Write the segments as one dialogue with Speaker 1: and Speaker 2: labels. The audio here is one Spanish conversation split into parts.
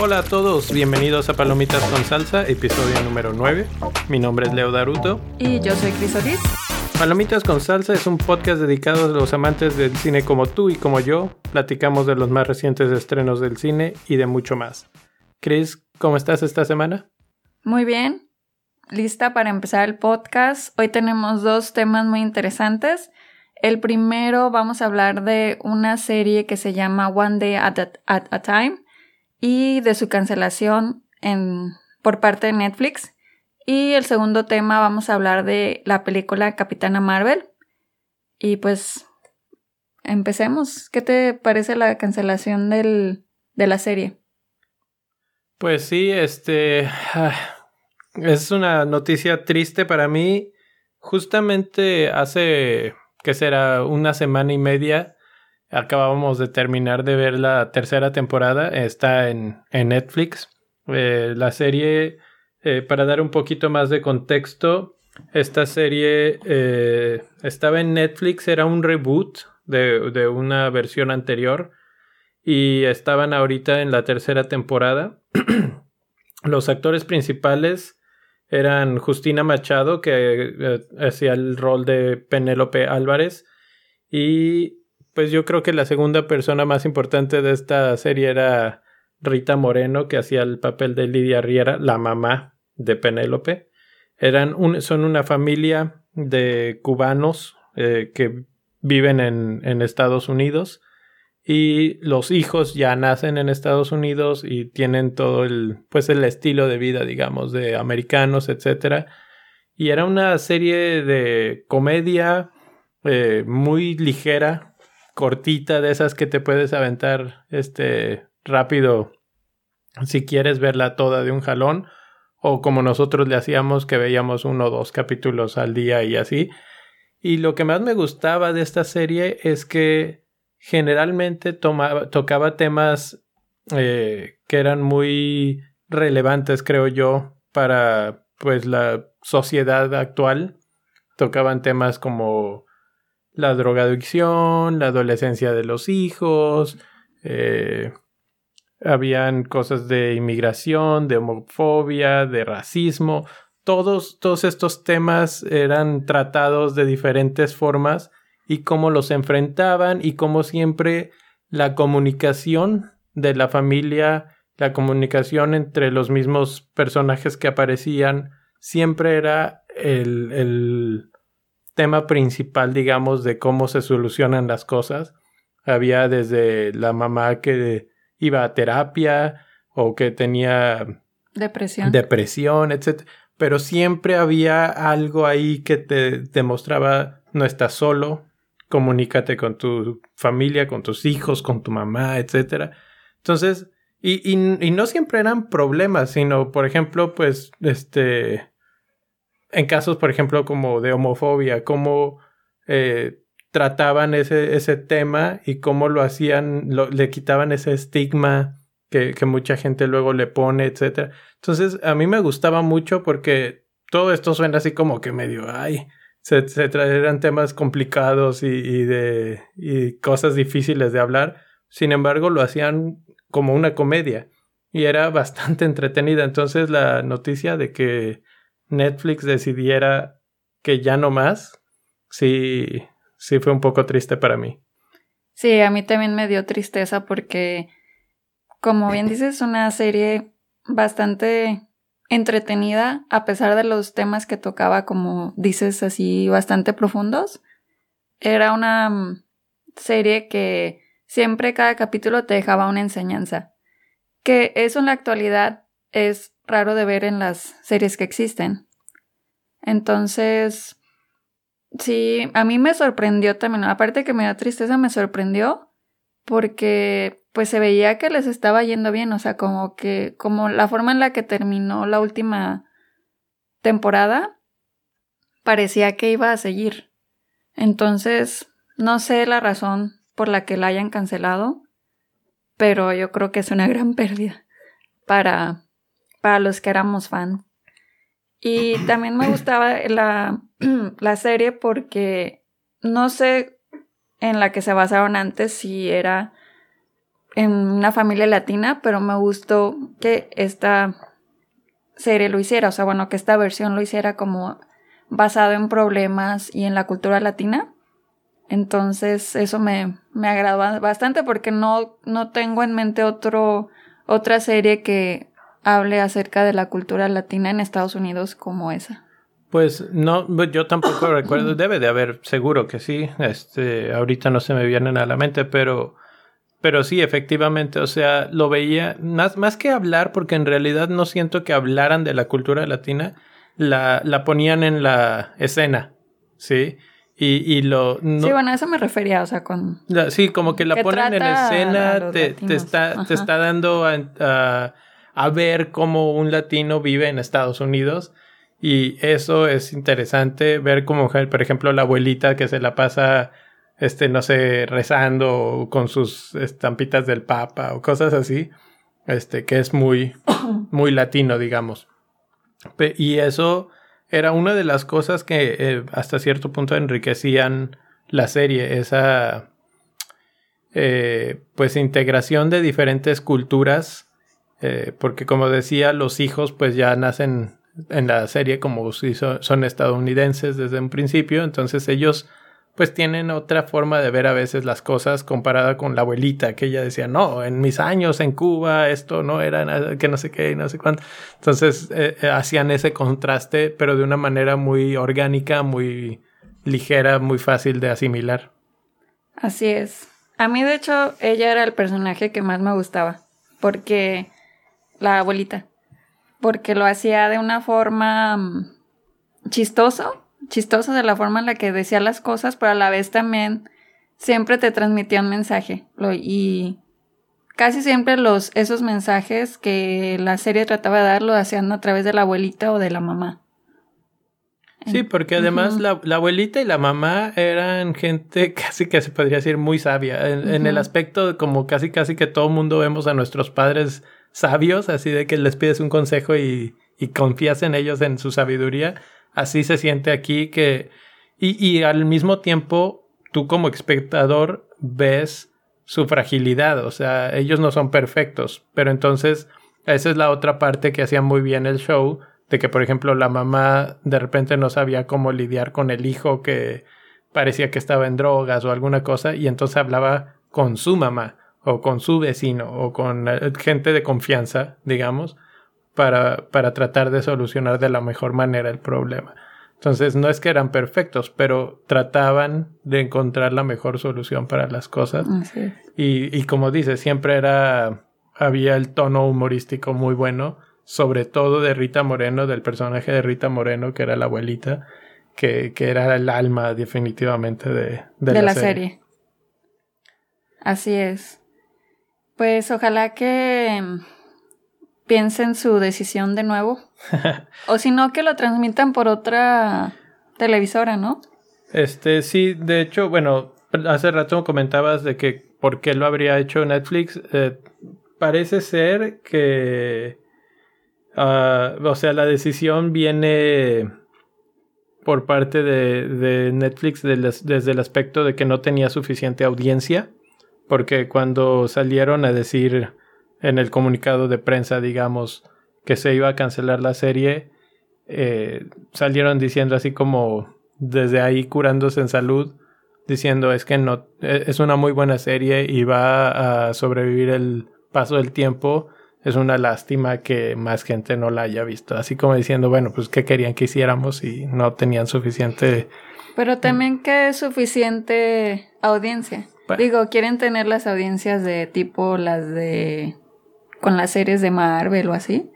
Speaker 1: Hola a todos, bienvenidos a Palomitas con Salsa, episodio número 9. Mi nombre es Leo Daruto.
Speaker 2: Y yo soy Cris Ortiz.
Speaker 1: Palomitas con Salsa es un podcast dedicado a los amantes del cine como tú y como yo. Platicamos de los más recientes estrenos del cine y de mucho más. Cris, ¿cómo estás esta semana?
Speaker 2: Muy bien, lista para empezar el podcast. Hoy tenemos dos temas muy interesantes. El primero vamos a hablar de una serie que se llama One Day at a, Time y de su cancelación en, por parte de Netflix. Y el segundo tema vamos a hablar de la película Capitana Marvel. Y pues empecemos. ¿Qué te parece la cancelación de la serie?
Speaker 1: Pues sí, este ah, es una noticia triste para mí. Justamente hace, que será? Una semana y media acabábamos de terminar de ver la tercera temporada. Está en, en Netflix. Eh, la serie, eh, para dar un poquito más de contexto, esta serie eh, estaba en Netflix, era un reboot de, de una versión anterior y estaban ahorita en la tercera temporada. Los actores principales eran Justina Machado, que eh, hacía el rol de Penélope Álvarez, y pues yo creo que la segunda persona más importante de esta serie era Rita Moreno, que hacía el papel de Lidia Riera, la mamá de Penélope. Eran son una familia de cubanos eh, que viven en, en Estados Unidos y los hijos ya nacen en Estados Unidos y tienen todo el pues el estilo de vida digamos de americanos etcétera. Y era una serie de comedia eh, muy ligera cortita de esas que te puedes aventar este rápido si quieres verla toda de un jalón o como nosotros le hacíamos que veíamos uno o dos capítulos al día y así. Y lo que más me gustaba de esta serie es que generalmente tocaba temas eh, que eran muy relevantes, creo yo, para pues la sociedad actual. Tocaban temas como la drogadicción, la adolescencia de los hijos, eh, habían cosas de inmigración, de homofobia, de racismo. Todos, todos estos temas eran tratados de diferentes formas y cómo los enfrentaban y cómo siempre la comunicación de la familia, la comunicación entre los mismos personajes que aparecían, siempre era el, el tema principal, digamos, de cómo se solucionan las cosas. Había desde la mamá que iba a terapia o que tenía
Speaker 2: depresión,
Speaker 1: depresión etc. Pero siempre había algo ahí que te demostraba no estás solo, comunícate con tu familia, con tus hijos, con tu mamá, etc. Entonces, y, y, no siempre eran problemas, sino, por ejemplo, pues, este, en casos, por ejemplo, como de homofobia, cómo eh, trataban ese, ese tema y cómo lo hacían, le quitaban ese estigma que, que mucha gente luego le pone, etc. Entonces, a mí me gustaba mucho porque todo esto suena así como que medio, ay, se, se traeran temas complicados y, de y cosas difíciles de hablar. Sin embargo, lo hacían como una comedia y era bastante entretenida. Entonces, la noticia de que Netflix decidiera que ya no más, sí, sí fue un poco triste para mí.
Speaker 2: Sí, a mí también me dio tristeza porque, como bien dices, una serie bastante entretenida, a pesar de los temas que tocaba, como dices, así bastante profundos. Era una mm, serie que siempre cada capítulo te dejaba una enseñanza. Que eso en la actualidad es raro de ver en las series que existen. Entonces, sí, a mí me sorprendió también. Aparte que me dio tristeza, me sorprendió porque pues se veía que les estaba yendo bien, o sea, como que, como la forma en la que terminó la última temporada, parecía que iba a seguir. Entonces, no sé la razón por la que la hayan cancelado, pero yo creo que es una gran pérdida para, para los que éramos fan. Y también me gustaba la, la serie porque no sé en la que se basaron antes si era en una familia latina, pero me gustó que esta serie lo hiciera, o sea, bueno, que esta versión lo hiciera como basado en problemas y en la cultura latina. Entonces, eso me, me agradó bastante porque no, no tengo en mente otro, otra serie que hable acerca de la cultura latina en Estados Unidos como esa.
Speaker 1: Pues no, pues yo tampoco recuerdo, debe de haber, seguro que sí, este, ahorita no se me vienen a la mente, pero, pero sí, efectivamente, o sea, lo veía, más, más que hablar, porque en realidad no siento que hablaran de la cultura latina, la, la ponían en la escena, ¿sí? Y, y lo...
Speaker 2: sí, bueno, a eso me refería, o sea, con...
Speaker 1: sí, como que la ponen en escena, te, te, está, te está dando a, a, ver cómo un latino vive en Estados Unidos. Y eso es interesante, ver como, por ejemplo, la abuelita que se la pasa, este, no sé, rezando con sus estampitas del Papa o cosas así, este, que es muy, muy latino, digamos. Y eso era una de las cosas que eh, hasta cierto punto enriquecían la serie, esa eh, pues integración de diferentes culturas, eh, porque como decía, los hijos pues ya nacen en la serie como si son estadounidenses desde un principio, entonces ellos pues tienen otra forma de ver a veces las cosas comparada con la abuelita, que ella decía, no, en mis años en Cuba esto no era nada, que no sé qué, no sé cuánto. Entonces eh, eh, hacían ese contraste, pero de una manera muy orgánica, muy ligera, muy fácil de asimilar.
Speaker 2: Así es. A mí, de hecho, ella era el personaje que más me gustaba, porque la abuelita, porque lo hacía de una forma mm, chistoso chistoso de la forma en la que decía las cosas, pero a la vez también siempre te transmitía un mensaje. y casi siempre los, esos mensajes que la serie trataba de dar lo hacían a través de la abuelita o de la mamá.
Speaker 1: Sí, porque además la, abuelita y la mamá eran gente casi que se podría decir muy sabia, en, el aspecto como casi casi que todo mundo vemos a nuestros padres sabios, así de que les pides un consejo y, y confías en ellos, en su sabiduría así se siente aquí que... Y, y al mismo tiempo, tú como espectador ves su fragilidad, o sea, ellos no son perfectos, pero entonces esa es la otra parte que hacía muy bien el show, de que por ejemplo la mamá de repente no sabía cómo lidiar con el hijo que parecía que estaba en drogas o alguna cosa y entonces hablaba con su mamá o con su vecino o con eh, gente de confianza, digamos, para, para tratar de solucionar de la mejor manera el problema. Entonces no es que eran perfectos, pero trataban de encontrar la mejor solución para las cosas. Y, y, como dice, siempre era, había el tono humorístico muy bueno, sobre todo de Rita Moreno, del personaje de Rita Moreno, que era la abuelita, que, que era el alma definitivamente de,
Speaker 2: de, la, serie. Así es. Pues ojalá que piensen su decisión de nuevo. o si no, que lo transmitan por otra televisora, ¿no?
Speaker 1: Este, sí, de hecho, bueno, hace rato comentabas de que por qué lo habría hecho Netflix. Eh, parece ser que, ah, o sea, la decisión viene por parte de, Netflix desde el aspecto de que no tenía suficiente audiencia, porque cuando salieron a decir en el comunicado de prensa, digamos, que se iba a cancelar la serie, eh, salieron diciendo así como desde ahí curándose en salud, diciendo es que no, e, es una muy buena serie y va a sobrevivir el paso del tiempo. Es una lástima que más gente no la haya visto. Así como diciendo, bueno, pues qué querían que hiciéramos y no tenían suficiente.
Speaker 2: Pero también que suficiente audiencia. Digo, quieren tener las audiencias de tipo las de con las series de Marvel o así?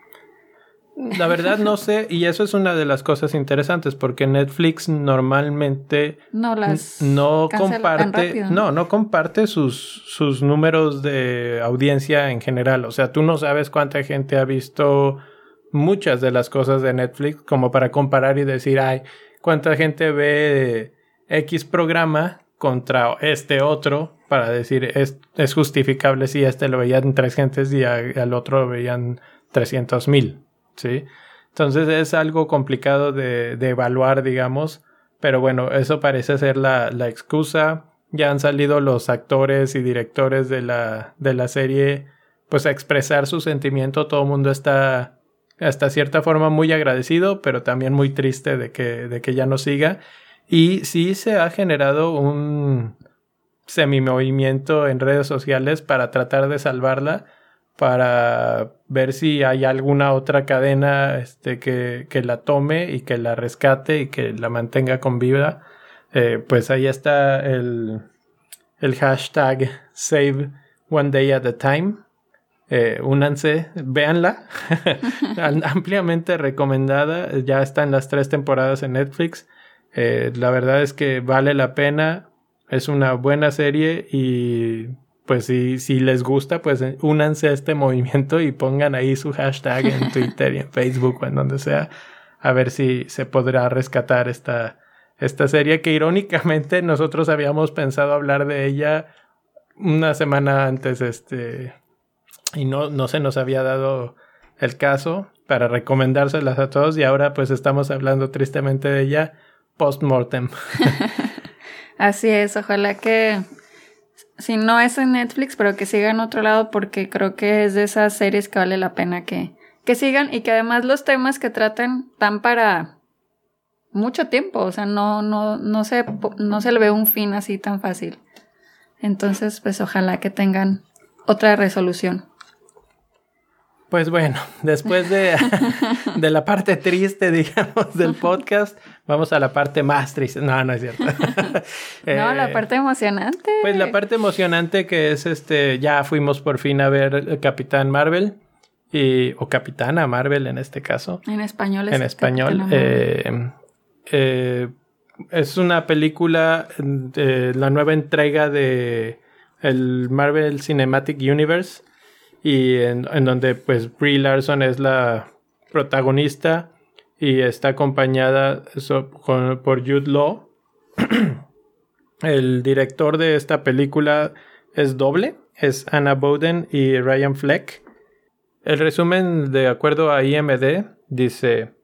Speaker 1: La verdad no sé, y eso es una de las cosas interesantes, porque Netflix normalmente
Speaker 2: no las
Speaker 1: no comparte, no, no comparte sus, sus números de audiencia en general. O sea, tú no sabes cuánta gente ha visto muchas de las cosas de Netflix como para comparar y decir, ay, cuánta gente ve X programa contra este otro para decir es, es justificable si este lo veían tres gentes y al otro lo veían trescientos mil, ¿sí? Entonces es algo complicado de, de evaluar, digamos. Pero bueno, eso parece ser la, la, excusa. Ya han salido los actores y directores de la, de la serie pues a expresar su sentimiento. Todo el mundo está hasta cierta forma muy agradecido, pero también muy triste de que, de que ya no siga. Y sí se ha generado un semi-movimiento en redes sociales para tratar de salvarla, para ver si hay alguna otra cadena este, que, que la tome y que la rescate y que la mantenga con vida. Eh, pues ahí está el, el hashtag Save One Day at a Time eh, únanse, véanla. Ampliamente recomendada. Ya está en las tres temporadas en Netflix. Eh, la verdad es que vale la pena. Es una buena serie y pues si, si les gusta, pues eh, únanse a este movimiento y pongan ahí su hashtag en Twitter y en Facebook o en donde sea. A ver si se podrá rescatar esta, esta serie que irónicamente nosotros habíamos pensado hablar de ella una semana antes, este, y no, no se nos había dado el caso para recomendárselas a todos y ahora pues estamos hablando tristemente de ella post-mortem.
Speaker 2: Así es, ojalá que si no es en Netflix, pero que siga en otro lado porque creo que es de esas series que vale la pena que, que sigan y que además los temas que tratan dan para mucho tiempo, o sea, no, no, no, se, no se le ve un fin así tan fácil. Entonces, pues ojalá que tengan otra resolución.
Speaker 1: Pues bueno, después de, de, la parte triste, digamos, del podcast, vamos a la parte más triste. No, no es cierto.
Speaker 2: no, la eh, parte emocionante.
Speaker 1: Pues la parte emocionante que es este, ya fuimos por fin a ver Capitán Marvel. Y, o Capitana Marvel en este caso.
Speaker 2: En español
Speaker 1: es En español. Eh, eh, es una película, la nueva entrega de el Marvel Cinematic Universe y en, donde pues Brie Larson es la protagonista y está acompañada por Jude Law. El director de esta película es doble, es Anna Bowden y Ryan Fleck. El resumen, de acuerdo a IMD, dice,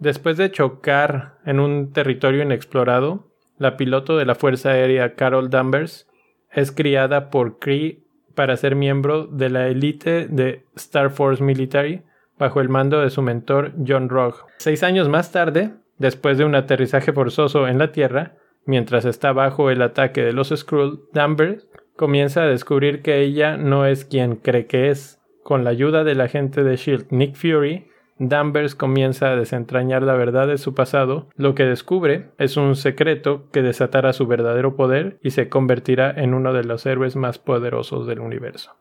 Speaker 1: después de chocar en un territorio inexplorado, la piloto de la Fuerza Aérea Carol Danvers es criada por Cree para ser miembro de la élite de Star Force Military bajo el mando de su mentor John Rogue. Seis años más tarde, después de un aterrizaje forzoso en la Tierra, mientras está bajo el ataque de los Skrull, Danvers comienza a descubrir que ella no es quien cree que es. Con la ayuda del agente de Shield Nick Fury, Danvers comienza a desentrañar la verdad de su pasado, lo que descubre es un secreto que desatará su verdadero poder y se convertirá en uno de los héroes más poderosos del universo.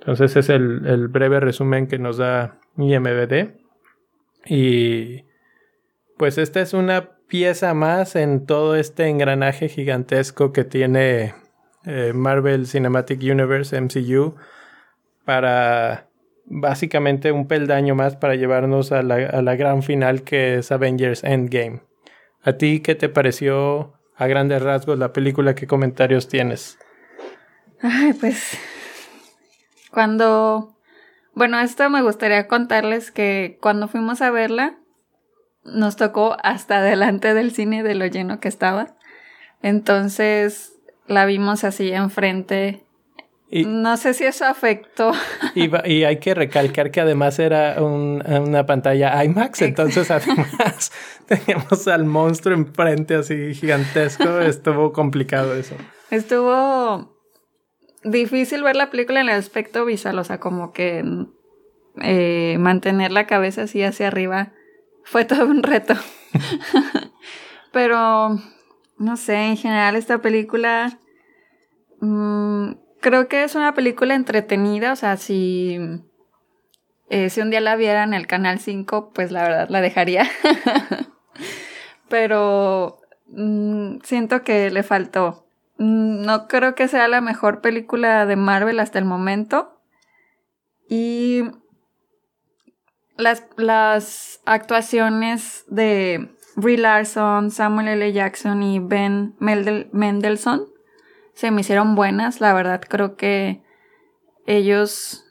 Speaker 1: Entonces es el, breve resumen que nos da IMBD. Y pues esta es una pieza más en todo este engranaje gigantesco que tiene eh, Marvel Cinematic Universe, MCU, para básicamente un peldaño más para llevarnos a la, gran final que es Avengers Endgame. ¿A ti qué te pareció a grandes rasgos la película? ¿Qué comentarios tienes?
Speaker 2: Ay, pues cuando... Bueno, esto me gustaría contarles que cuando fuimos a verla, nos tocó hasta delante del cine de lo lleno que estaba. Entonces la vimos así enfrente no sé si eso afectó.
Speaker 1: Y, hay que recalcar que además era una pantalla IMAX, entonces además teníamos al monstruo enfrente así gigantesco. Estuvo complicado eso.
Speaker 2: Estuvo difícil ver la película en el aspecto visual, o sea, como que eh, mantener la cabeza así hacia arriba fue todo un reto. Pero, no sé, en general esta película... Mm, creo que es una película entretenida, o sea, si, eh, si un día la viera en el Canal 5, pues la verdad la dejaría. Pero mm, siento que le faltó. Mm, no creo que sea la mejor película de Marvel hasta el momento. Y las, las actuaciones de Brie Larson, Samuel L. Jackson y Ben Mendelssohn se me hicieron buenas, la verdad creo que ellos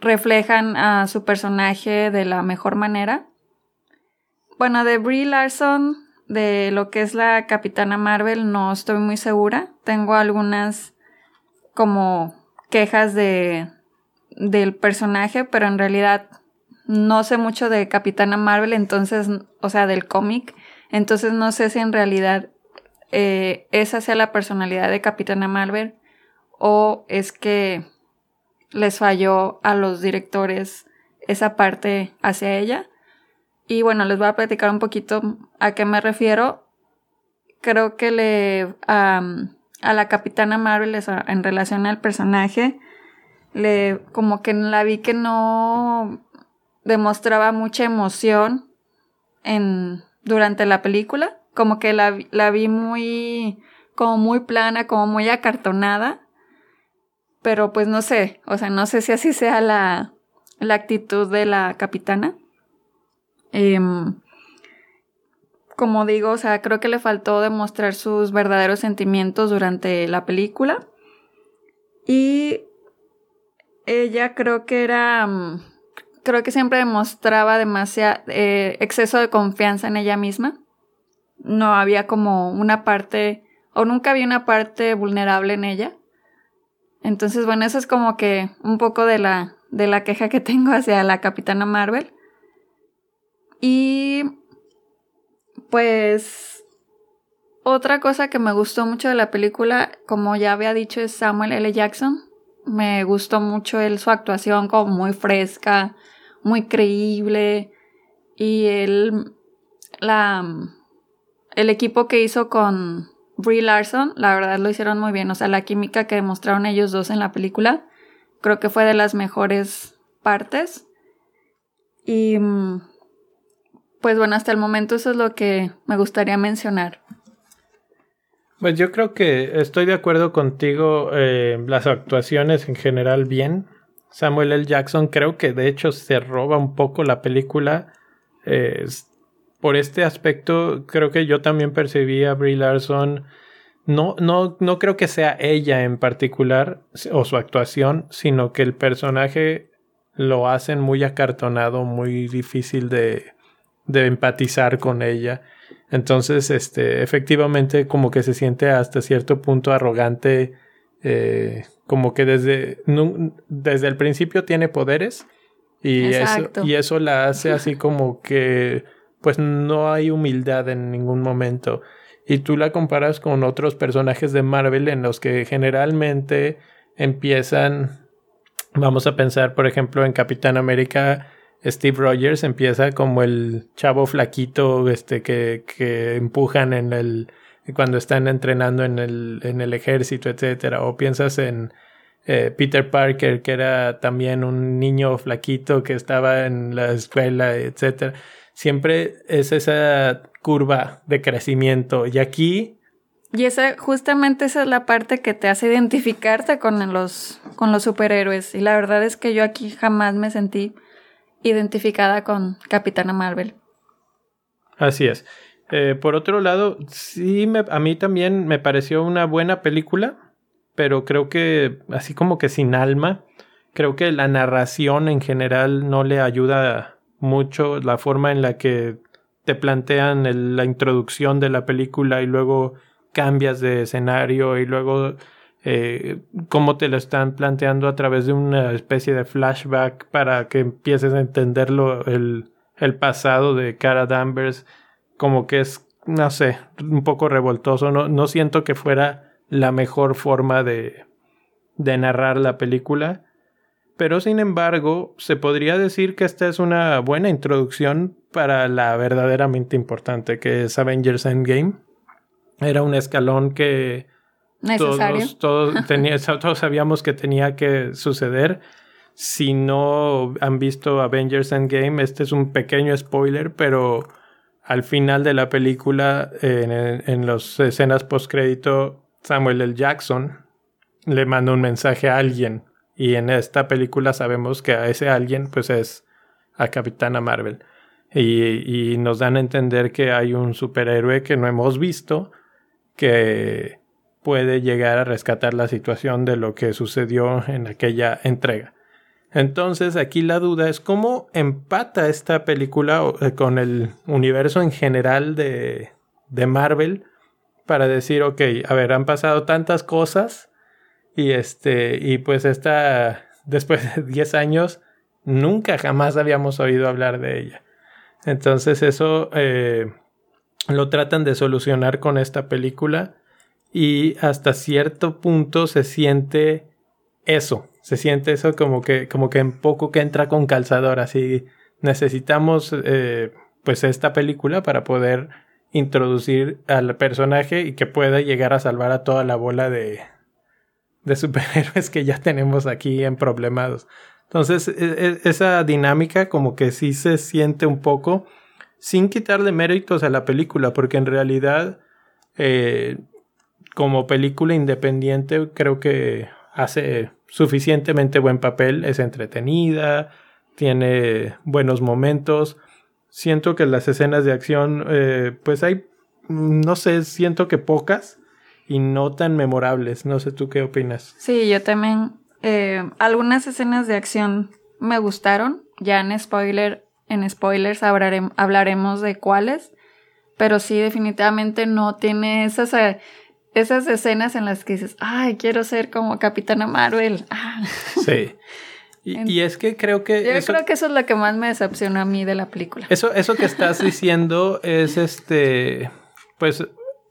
Speaker 2: reflejan a su personaje de la mejor manera. Bueno, de Brie Larson, de lo que es la Capitana Marvel, no estoy muy segura. Tengo algunas como quejas de del personaje, pero en realidad no sé mucho de Capitana Marvel, entonces, o sea, del cómic, entonces no sé si en realidad eh, esa sea la personalidad de Capitana Marvel o es que les falló a los directores esa parte hacia ella. Y bueno, les voy a platicar un poquito a qué me refiero. Creo que le a la Capitana Marvel en relación al personaje, le como que la vi que no demostraba mucha emoción en durante la película, como que la, la vi muy como muy plana, como muy acartonada. Pero pues no sé, o sea, no sé si así sea la, la actitud de la capitana. Em, como digo, o sea, creo que le faltó demostrar sus verdaderos sentimientos durante la película. Y ella creo que era, mm, creo que siempre demostraba demasiado eh, exceso de confianza en ella misma. No había como una parte, o nunca había una parte vulnerable en ella. Entonces, bueno, eso es como que un poco de la, de la queja que tengo hacia la Capitana Marvel. Y pues otra cosa que me gustó mucho de la película, como ya había dicho, es Samuel L. Jackson. Me gustó mucho él, su actuación como muy fresca, muy creíble. Y él, la, el equipo que hizo con Brie Larson, la verdad lo hicieron muy bien. O sea, la química que demostraron ellos dos en la película, creo que fue de las mejores partes. Y pues bueno, hasta el momento eso es lo que me gustaría mencionar.
Speaker 1: Pues yo creo que estoy de acuerdo contigo. Eh, las actuaciones en general bien. Samuel L. Jackson creo que de hecho se roba un poco la película. Eh, por este aspecto creo que yo también percibí a Brie Larson. No, no, no creo que sea ella en particular o su actuación, sino que el personaje lo hacen muy acartonado, muy difícil de, de empatizar con ella. Entonces, este, efectivamente, como que se siente hasta cierto punto arrogante, eh, como que desde, desde el principio tiene poderes y eso, y eso la hace así como que, pues no hay humildad en ningún momento. Y tú la comparas con otros personajes de Marvel en los que generalmente empiezan, vamos a pensar, por ejemplo, en Capitán América, Steve Rogers empieza como el chavo flaquito este que, que empujan en el cuando están entrenando en el, en el ejército, etcétera. O piensas en eh, Peter Parker, que era también un niño flaquito que estaba en la escuela, etcétera. Siempre es esa curva de crecimiento. Y aquí.
Speaker 2: Y esa, justamente esa es la parte que te hace identificarte con los, con los superhéroes. Y la verdad es que yo aquí jamás me sentí identificada con Capitana Marvel.
Speaker 1: Así es. Eh, por otro lado, sí, a mí también me pareció una buena película, pero creo que así como que sin alma, creo que la narración en general no le ayuda mucho la forma en la que te plantean la introducción de la película y luego cambias de escenario y luego eh, cómo te lo están planteando a través de una especie de flashback para que empieces a entenderlo el, el pasado de Cara Danvers como que es no sé un poco revoltoso. No, no siento que fuera la mejor forma de, de narrar la película pero sin embargo se podría decir que esta es una buena introducción para la verdaderamente importante que es Avengers Endgame. Era un escalón que
Speaker 2: Necesario.
Speaker 1: Todos, todos, sabíamos que tenía que suceder. Si no han visto Avengers Endgame, este es un pequeño spoiler, pero al final de la película, en, en las escenas postcrédito, Samuel L. Jackson le manda un mensaje a alguien. Y en esta película sabemos que a ese alguien, pues es a Capitana Marvel. Y, y nos dan a entender que hay un superhéroe que no hemos visto, que puede llegar a rescatar la situación de lo que sucedió en aquella entrega. Entonces aquí la duda es cómo empata esta película eh, con el universo en general de, de Marvel para decir, ok, a ver, han pasado tantas cosas y este, y pues esta, después de 10 años, nunca jamás habíamos oído hablar de ella. Entonces eso eh, lo tratan de solucionar con esta película y hasta cierto punto se siente eso, se siente eso como que, como que en poco que entra con calzador, así necesitamos eh, pues esta película para poder introducir al personaje y que pueda llegar a salvar a toda la bola de, de superhéroes que ya tenemos aquí en problemados. Entonces, e, e, esa dinámica como que sí se siente un poco sin quitarle méritos a la película, porque en realidad, eh, como película independiente, creo que hace suficientemente buen papel, es entretenida, tiene buenos momentos siento que las escenas de acción, eh, pues hay, no sé, siento que pocas y no tan memorables. No sé tú qué opinas.
Speaker 2: Sí, yo también. Eh, algunas escenas de acción me gustaron. Ya en spoiler, en spoilers hablaremos de cuáles. Pero sí, definitivamente no tiene esas, esas escenas en las que dices, ay, quiero ser como Capitana Marvel.
Speaker 1: Sí. Y, es que creo que...
Speaker 2: Yo creo que eso es lo que más me decepciona a mí de la película.
Speaker 1: Eso, eso que estás diciendo es este... Pues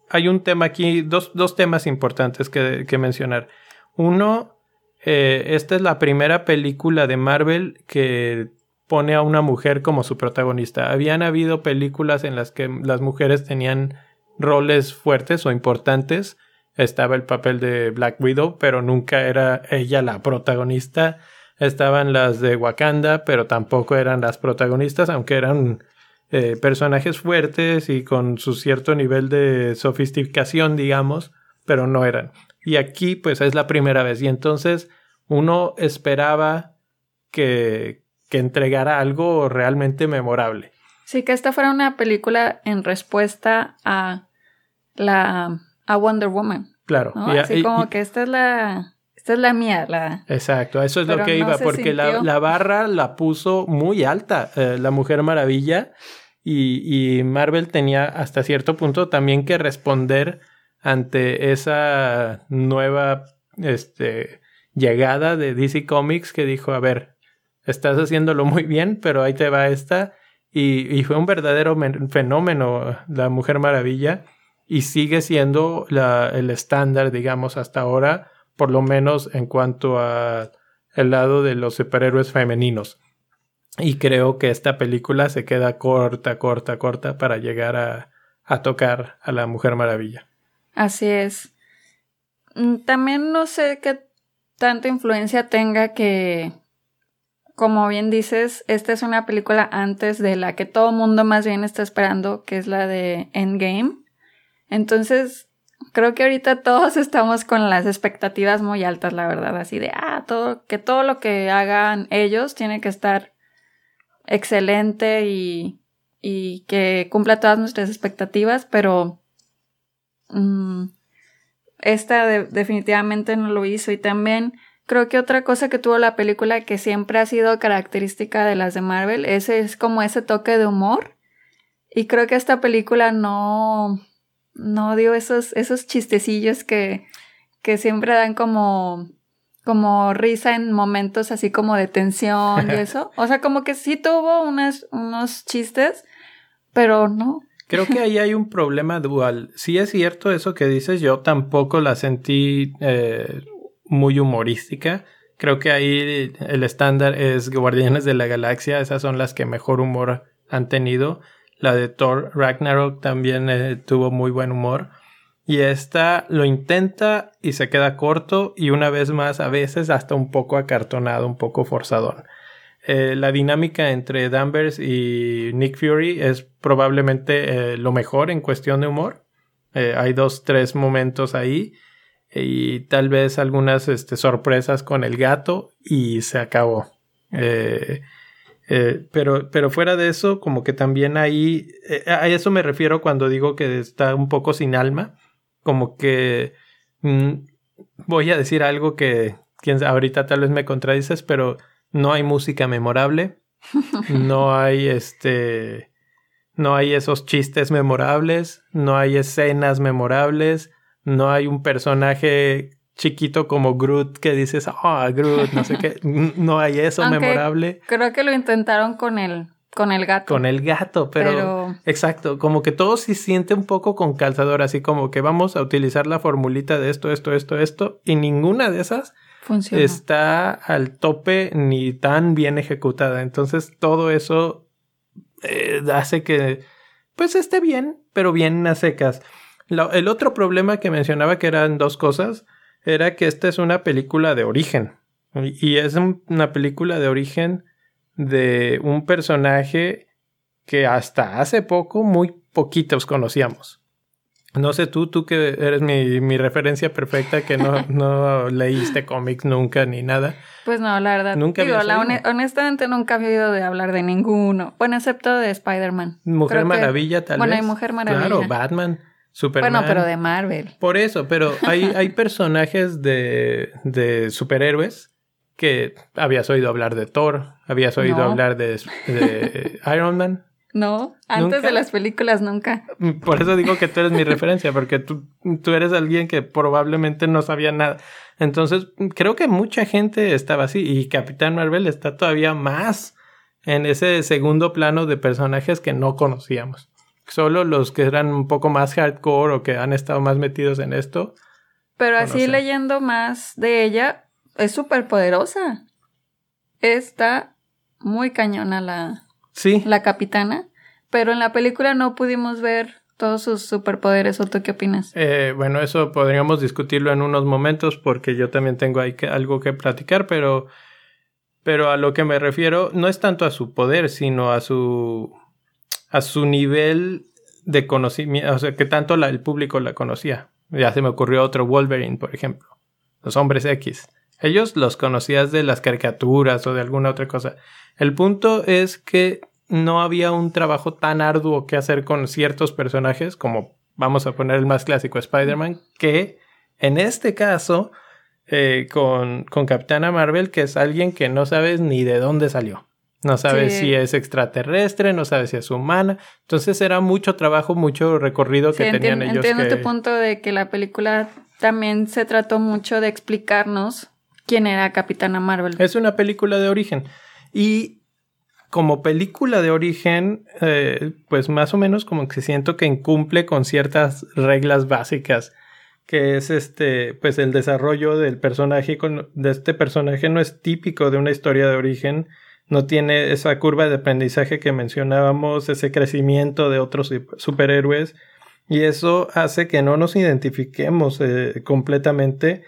Speaker 1: hay un tema aquí, dos, dos temas importantes que, que mencionar. Uno, eh, esta es la primera película de Marvel que pone a una mujer como su protagonista. Habían habido películas en las que las mujeres tenían roles fuertes o importantes. Estaba el papel de Black Widow, pero nunca era ella la protagonista estaban las de Wakanda, pero tampoco eran las protagonistas, aunque eran eh, personajes fuertes y con su cierto nivel de sofisticación, digamos, pero no eran. Y aquí pues es la primera vez y entonces uno esperaba que, que entregara algo realmente memorable.
Speaker 2: Sí, que esta fuera una película en respuesta a la a Wonder Woman.
Speaker 1: Claro.
Speaker 2: Así como que esta es la esta es la mía, la...
Speaker 1: Exacto, eso es lo que iba, porque la, barra la puso muy alta, eh, la Mujer Maravilla, y, y, Marvel tenía hasta cierto punto también que responder ante esa nueva este, llegada de DC Comics que dijo, a ver, estás haciéndolo muy bien, pero ahí te va esta, y, fue un verdadero fenómeno la Mujer Maravilla, y sigue siendo el estándar, digamos, hasta ahora por lo menos en cuanto a el lado de los superhéroes femeninos. Y creo que esta película se queda corta, corta, corta para llegar a, a tocar a la Mujer Maravilla.
Speaker 2: Así es. Mm, también no sé qué tanta influencia tenga que, como bien dices, esta es una película antes de la que todo mundo más bien está esperando, que es la de Endgame. Entonces, creo que ahorita todos estamos con las expectativas muy altas, la verdad, así de, ah, todo, que todo lo que hagan ellos tiene que estar excelente y, y que cumpla todas nuestras expectativas, pero mm, esta definitivamente no lo hizo y también creo que otra cosa que tuvo la película que siempre ha sido característica de las de Marvel, ese es como ese toque de humor y creo que esta película no no dio esos, esos chistecillos que, que siempre dan como, como risa en momentos así como de tensión y eso. O sea, como que sí tuvo unas, unos chistes, pero no.
Speaker 1: Creo que ahí hay un problema dual. Sí es cierto eso que dices, yo tampoco la sentí eh, muy humorística. Creo que ahí el estándar es Guardianes de la Galaxia, esas son las que mejor humor han tenido. La de Thor Ragnarok también eh, tuvo muy buen humor. Y esta lo intenta y se queda corto y una vez más a veces hasta un poco acartonado, un poco forzador. Eh, la dinámica entre Danvers y Nick Fury es probablemente eh, lo mejor en cuestión de humor. hay dos, tres momentos ahí y tal vez algunas este, sorpresas con el gato y se acabó. Eh, pero, pero fuera de eso, como que también ahí, eh, a eso me refiero cuando digo que está un poco sin alma, como que mm, voy a decir algo que quien ahorita tal vez me contradices, pero no hay música memorable, no hay este, no hay esos chistes memorables, no hay escenas memorables, no hay un personaje chiquito como Groot que dices, ah, Groot, no sé qué, no hay eso memorable.
Speaker 2: Creo que lo intentaron con el, con el gato.
Speaker 1: Con el gato, pero, exacto, como que todo se siente un poco con calzador, así como que vamos a utilizar la formulita de esto, esto, esto, esto, y ninguna de esas Funciona. está al tope ni tan bien ejecutada. Entonces todo eso eh, hace que pues esté bien, pero bien a secas. El otro problema que mencionaba que eran dos cosas era que esta es una película de origen. Y es una película de origen de un personaje que hasta hace poco muy poquitos conocíamos. No sé tú, tú que eres mi, referencia perfecta, que no, no leíste cómics nunca ni nada.
Speaker 2: Pues no, la verdad. Nunca digo, honestamente nunca he oído de hablar de ninguno. Bueno, excepto de Spider-Man.
Speaker 1: Mujer Maravilla, tal vez.
Speaker 2: Bueno, hay Mujer Maravilla.
Speaker 1: Claro, Batman. Superman.
Speaker 2: Bueno, pero de Marvel.
Speaker 1: Por eso, pero hay, hay personajes de, de superhéroes que habías oído hablar de Thor, habías oído hablar de, de Iron Man.
Speaker 2: No, antes de las películas nunca.
Speaker 1: Por eso digo que tú eres mi referencia, porque tú, tú eres alguien que probablemente no sabía nada. Entonces, creo que mucha gente estaba así y Capitán Marvel está todavía más en ese segundo plano de personajes que no conocíamos. Solo los que eran un poco más hardcore o que han estado más metidos en esto.
Speaker 2: Pero así leyendo más de ella, es súper poderosa. Está muy cañona la,
Speaker 1: sí.
Speaker 2: la capitana. Pero en la película no pudimos ver todos sus superpoderes. ¿O tú qué opinas?
Speaker 1: Eh, bueno, eso podríamos discutirlo en unos momentos porque yo también tengo ahí algo que platicar, pero, pero a lo que me refiero no es tanto a su poder, sino a su a su nivel de conocimiento, o sea, que tanto el público la conocía. Ya se me ocurrió otro Wolverine, por ejemplo. Los hombres X. Ellos los conocías de las caricaturas o de alguna otra cosa. El punto es que no había un trabajo tan arduo que hacer con ciertos personajes, como vamos a poner el más clásico Spider-Man, que en este caso, eh, con, con Capitana Marvel, que es alguien que no sabes ni de dónde salió. No sabes si es extraterrestre, no sabes si es humana. Entonces era mucho trabajo, mucho recorrido que tenían ellos.
Speaker 2: Entiendo tu punto de que la película también se trató mucho de explicarnos quién era Capitana Marvel.
Speaker 1: Es una película de origen. Y como película de origen, eh, pues más o menos como que siento que incumple con ciertas reglas básicas que es este, pues el desarrollo del personaje, de este personaje no es típico de una historia de origen, no tiene esa curva de aprendizaje que mencionábamos, ese crecimiento de otros superhéroes, y eso hace que no nos identifiquemos eh, completamente,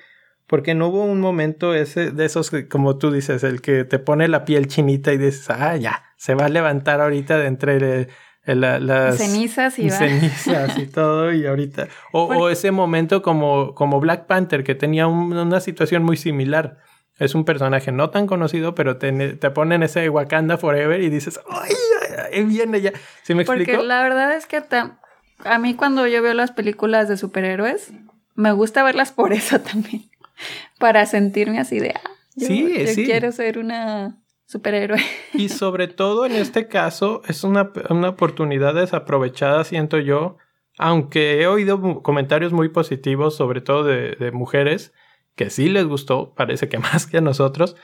Speaker 1: porque no hubo un momento ese de esos que, como tú dices, el que te pone la piel chinita y dices, ah, ya, se va a levantar ahorita de entre las
Speaker 2: cenizas y
Speaker 1: cenizas y todo y ahorita o, ese momento como como Black Panther que tenía una situación muy similar es un personaje no tan conocido, pero te, te ponen ese Wakanda Forever y dices, ¡ay! Viene ya. ¿Sí me explico?
Speaker 2: Porque la verdad es que a mí cuando yo veo las películas de superhéroes, me gusta verlas por eso también. Para sentirme así de, ah, yo, sí, sí. quiero ser una superhéroe.
Speaker 1: Y sobre todo en este caso es una, una oportunidad desaprovechada, siento yo, aunque he oído comentarios muy positivos, sobre todo de, de mujeres, que sí les gustó, parece que más que a nosotros.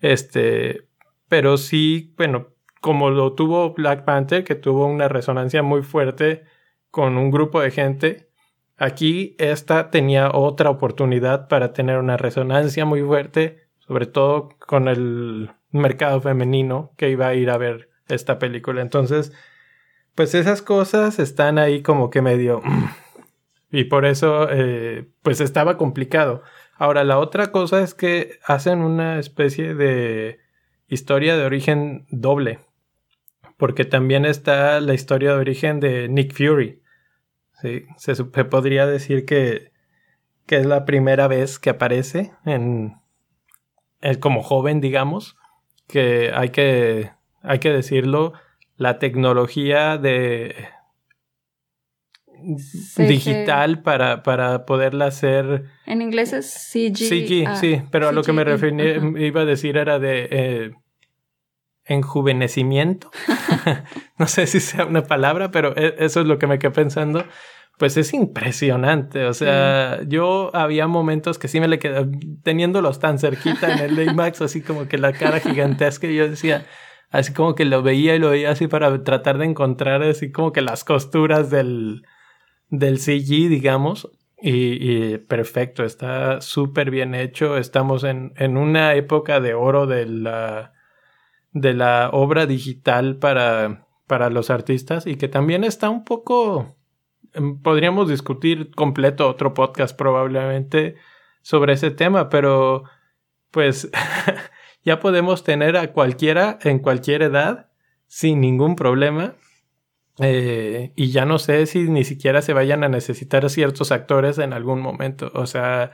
Speaker 1: Este, pero sí, bueno, como lo tuvo Black Panther, que tuvo una resonancia muy fuerte con un grupo de gente, aquí esta tenía otra oportunidad para tener una resonancia muy fuerte, sobre todo con el mercado femenino que iba a ir a ver esta película. Entonces, pues esas cosas están ahí como que medio... y por eso, eh, pues estaba complicado. Ahora, la otra cosa es que hacen una especie de historia de origen doble. Porque también está la historia de origen de Nick Fury. ¿sí? Se, podría decir que, que, es la primera vez que aparece en, como joven, digamos. Que hay que, hay que decirlo, la tecnología de, digital para, para poderla hacer.
Speaker 2: En inglés es CG.
Speaker 1: CG, ah, sí, pero a lo que me refería, iba a decir era de. Eh, enjuvenecimiento. no sé si sea una palabra, pero e, eso es lo que me quedé pensando. Pues es impresionante. O sea, yo había momentos que sí me le quedaba teniéndolos tan cerquita en el IMAX, así como que la cara gigantesca, y yo decía, así como que lo veía y lo veía así para tratar de encontrar así como que las costuras del, del CG, digamos. Y, perfecto, está súper bien hecho. Estamos en, en, una época de oro de la, de la obra digital para, para los artistas y que también está un poco... Em, podríamos discutir completo otro podcast probablemente sobre ese tema, pero pues ya podemos tener a cualquiera en cualquier edad sin ningún problema eh, y ya no sé si ni siquiera se vayan a necesitar ciertos actores en algún momento. O sea,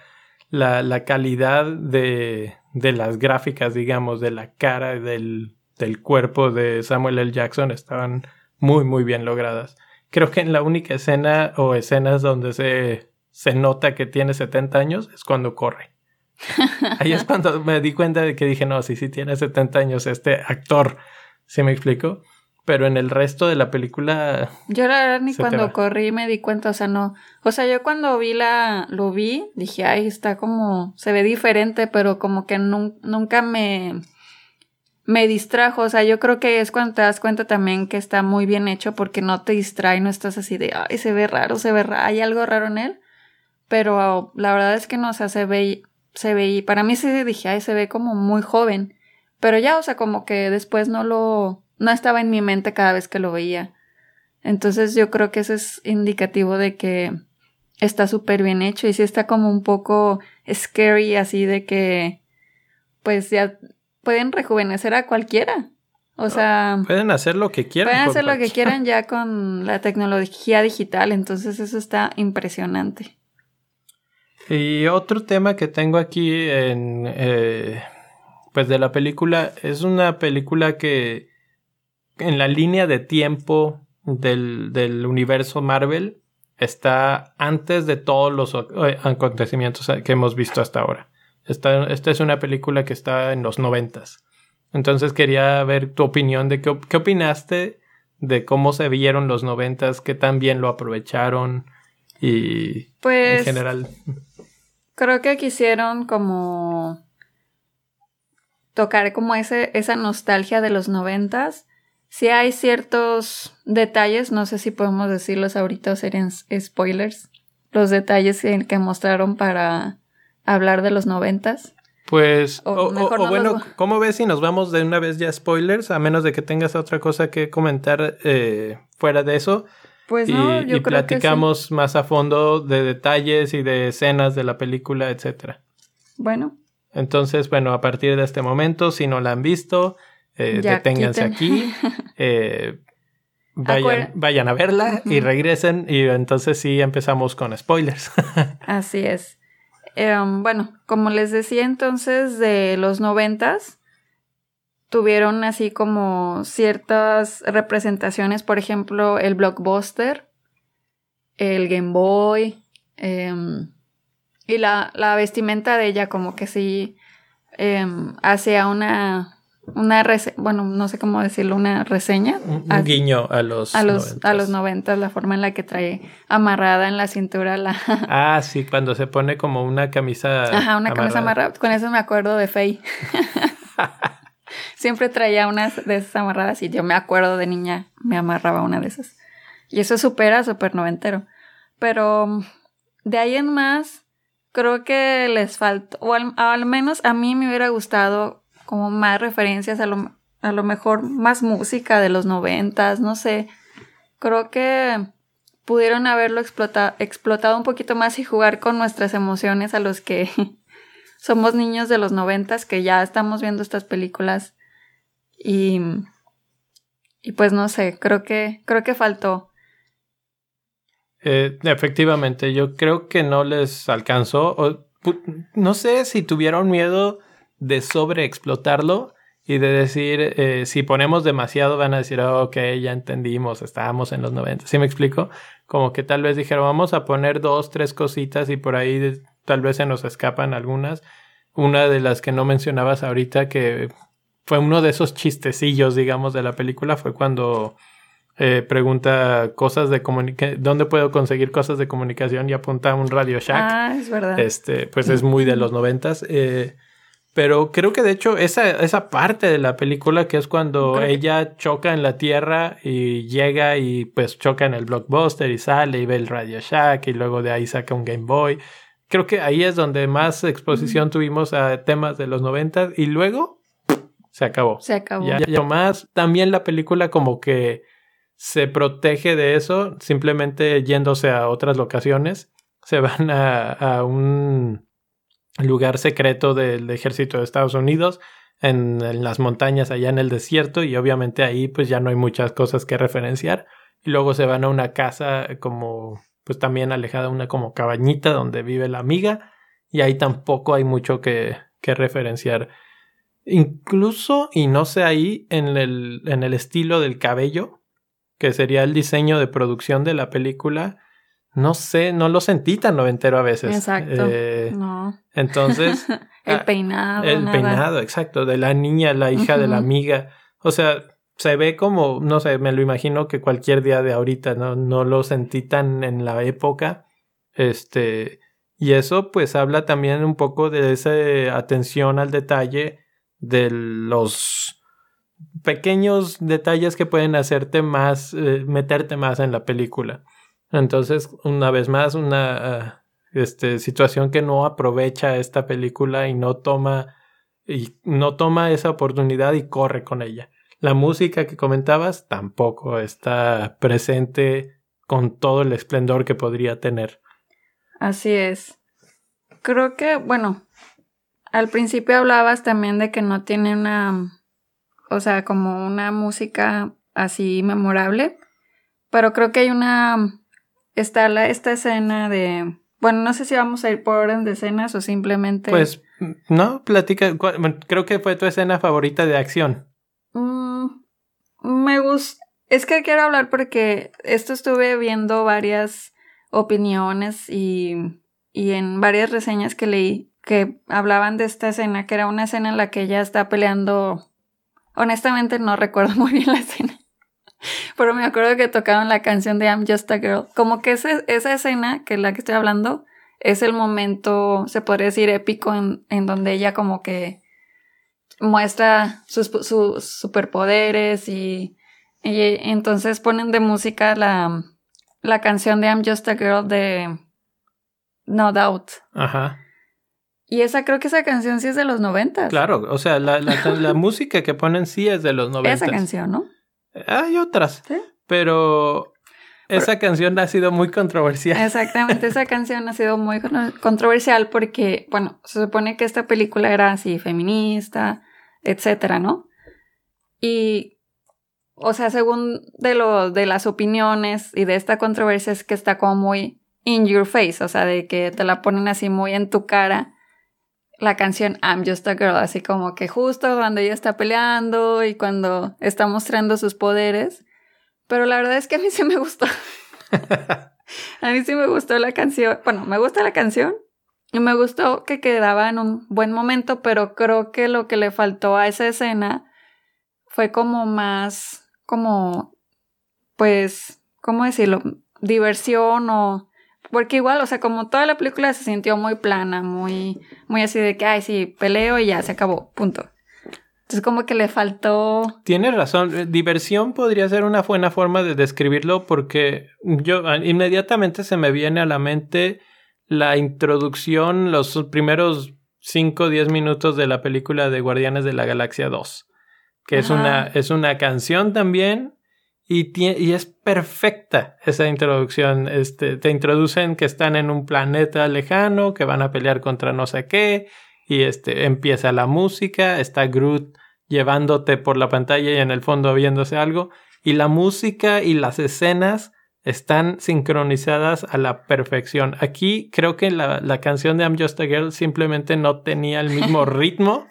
Speaker 1: la, la calidad de, de, las gráficas, digamos, de la cara, del, del cuerpo de Samuel L. Jackson estaban muy, muy bien logradas. Creo que en la única escena o escenas donde se, se nota que tiene 70 años es cuando corre. Ahí es cuando me di cuenta de que dije, no, sí, sí tiene 70 años este actor. ¿Sí me explico? Pero en el resto de la película.
Speaker 2: Yo la verdad ni cuando corrí me di cuenta, o sea, no. O sea, yo cuando vi la, lo vi, dije, ay, está como, se ve diferente, pero como que nunca me, me distrajo. O sea, yo creo que es cuando te das cuenta también que está muy bien hecho porque no te distrae, no estás así de, ay, se ve raro, se ve raro, hay algo raro en él. Pero la verdad es que no, o sea, se ve, se ve, para mí sí dije, ay, se ve como muy joven. Pero ya, o sea, como que después no lo, no estaba en mi mente cada vez que lo veía. Entonces yo creo que eso es indicativo de que está súper bien hecho y sí está como un poco scary así de que pues ya pueden rejuvenecer a cualquiera. O sea,
Speaker 1: pueden hacer lo que quieran.
Speaker 2: Pueden hacer lo que quieran ya con la tecnología digital, entonces eso está impresionante.
Speaker 1: Y otro tema que tengo aquí en eh, pues de la película es una película que en la línea de tiempo del, universo Marvel está antes de todos los eh, acontecimientos que hemos visto hasta ahora. Esta, esta es una película que está en los noventas. Entonces quería ver tu opinión de qué, opinaste de cómo se vieron los noventas, qué tan bien lo aprovecharon y
Speaker 2: pues,
Speaker 1: en general.
Speaker 2: Creo que quisieron como tocar como ese, esa nostalgia de los noventas si hay ciertos detalles, no sé si podemos decirlos ahorita o serían spoilers, los detalles que mostraron para hablar de los noventas.
Speaker 1: Pues, o, bueno, ¿cómo ves si nos vamos de una vez ya spoilers? A menos de que tengas otra cosa que comentar eh, fuera de eso.
Speaker 2: Pues no,
Speaker 1: y, platicamos más a fondo de detalles y de escenas de la película, etcétera.
Speaker 2: Bueno.
Speaker 1: Entonces, bueno, a partir de este momento, si no la han visto, eh, deténganse aquí, eh, vayan, vayan, a verla y regresen y entonces sí empezamos con spoilers.
Speaker 2: Así es. Em, bueno, como les decía entonces de los noventas, tuvieron así como ciertas representaciones, por ejemplo, el blockbuster, el Game Boy, em, y la, la, vestimenta de ella como que sí eh, hacia una una bueno, no sé cómo decirlo, una reseña.
Speaker 1: Un, guiño a los
Speaker 2: a los a los noventas, la forma en la que trae amarrada en la cintura la
Speaker 1: Ah, sí, cuando se pone como una camisa
Speaker 2: Ajá, una camisa amarrada. Con eso me acuerdo de Faye. Siempre traía unas de esas amarradas y yo me acuerdo de niña me amarraba una de esas. Y eso supera súper noventero. Pero de ahí en más, creo que les faltó, o al menos a mí me hubiera gustado como más referencias a lo, a lo mejor más música de los noventas, no sé. Creo que pudieron haberlo explotado, explotado un poquito más y jugar con nuestras emociones a los que somos niños de los noventas que ya estamos viendo estas películas y y pues no sé, creo que creo que faltó.
Speaker 1: Eh, efectivamente, yo creo que no les alcanzó. no sé si tuvieron miedo de sobreexplotarlo y de decir, eh, si ponemos demasiado van a decir, oh, ok, ya entendimos, estábamos en los 90. ¿Sí me explico? Como que tal vez dijeron, vamos a poner dos, tres cositas y por ahí tal vez se nos escapan algunas. Una de las que no mencionabas ahorita que fue uno de esos chistecillos, digamos, de la película, fue cuando eh, pregunta cosas de comunicación, ¿dónde puedo conseguir cosas de comunicación? Y apunta a un Radio Shack.
Speaker 2: Ah, es verdad.
Speaker 1: Este, pues es muy de los noventas. Eh, pero creo que de hecho esa, esa parte de la película que es cuando ella choca en la tierra y llega y pues choca en el blockbuster y sale y ve el Radio Shack y luego de ahí saca un Game Boy. Creo que ahí es donde más exposición tuvimos a temas de los noventas y luego se acabó.
Speaker 2: Se acabó.
Speaker 1: Ya, ya más también la película como que se protege de eso simplemente yéndose a otras locaciones. Se van a, un lugar secreto del ejército de Estados Unidos, en, las montañas allá en el desierto, y obviamente ahí pues ya no hay muchas cosas que referenciar. Y luego se van a una casa como pues también alejada, una como cabañita donde vive la amiga, y ahí tampoco hay mucho que, que referenciar. Incluso, y no sé ahí, en el, en el estilo del cabello, que sería el diseño de producción de la película, no sé, no lo sentí tan noventero a veces.
Speaker 2: Exacto. Eh, no.
Speaker 1: Entonces.
Speaker 2: el ah, peinado.
Speaker 1: El peinado, exacto, de la niña, la hija de la amiga. O sea, se ve como, no sé, me lo imagino que cualquier día de ahorita, ¿no? No lo sentí tan en la época. Este. Y eso, pues, habla también un poco de esa atención al detalle de los pequeños detalles que pueden hacerte más, eh, meterte más en la película. Entonces, una vez más, una este, situación que no aprovecha esta película y no toma, y no toma esa oportunidad y corre con ella. La música que comentabas tampoco está presente con todo el esplendor que podría tener.
Speaker 2: Así es. Creo que, bueno, al principio hablabas también de que no tiene una o sea, como una música así memorable. Pero creo que hay una. Está la, esta escena de. Bueno, no sé si vamos a ir por orden de escenas o simplemente.
Speaker 1: Pues, no, platica. creo que fue tu escena favorita de acción.
Speaker 2: Mm, me gusta. Es que quiero hablar porque esto estuve viendo varias opiniones y, y en varias reseñas que leí que hablaban de esta escena, que era una escena en la que ella está peleando Honestamente no recuerdo muy bien la escena. Pero me acuerdo que tocaron la canción de I'm Just a Girl. Como que esa escena, que es la que estoy hablando, es el momento, se podría decir, épico en, en donde ella como que muestra sus, sus superpoderes y, y, entonces ponen de música la, la canción de I'm Just a Girl de No Doubt.
Speaker 1: Ajá.
Speaker 2: Y esa, creo que esa canción sí es de los noventas.
Speaker 1: Claro, o sea, la, la, música que ponen sí es de los noventas.
Speaker 2: Esa canción, ¿no?
Speaker 1: Hay otras. ¿Sí? Pero esa canción ha sido muy controversial.
Speaker 2: Exactamente, esa canción ha sido muy controversial porque, bueno, se supone que esta película era así feminista, etcétera, ¿no? Y, o sea, según de, lo, de las opiniones y de esta controversia es que está como muy in your face, o sea, de que te la ponen así muy en tu cara la canción I'm Just a Girl, así como que justo cuando ella está peleando y cuando está mostrando sus poderes. Pero la verdad es que a mí sí me gustó. a mí sí me gustó la canción. Bueno, me gusta la canción y me gustó que quedaba en un buen momento, pero creo que lo que le faltó a esa escena fue como más, como, pues, ¿cómo decirlo? Diversión o porque igual, o sea, como toda la película se sintió muy plana, muy, muy así de que, ay, sí, peleo y ya, se acabó, punto. Entonces como que le faltó...
Speaker 1: Tienes razón, eh, diversión podría ser una buena forma de describirlo porque yo ah, inmediatamente se me viene a la mente la introducción, los primeros 5 o 10 minutos de la película de Guardianes de la Galaxia 2, que es una, es una canción también y, y, es perfecta esa introducción. Este, te introducen que están en un planeta lejano, que van a pelear contra no sé qué, y este, empieza la música, está Groot llevándote por la pantalla y en el fondo viéndose algo, y la música y las escenas están sincronizadas a la perfección. Aquí creo que la, la canción de I'm Just a Girl simplemente no tenía el mismo ritmo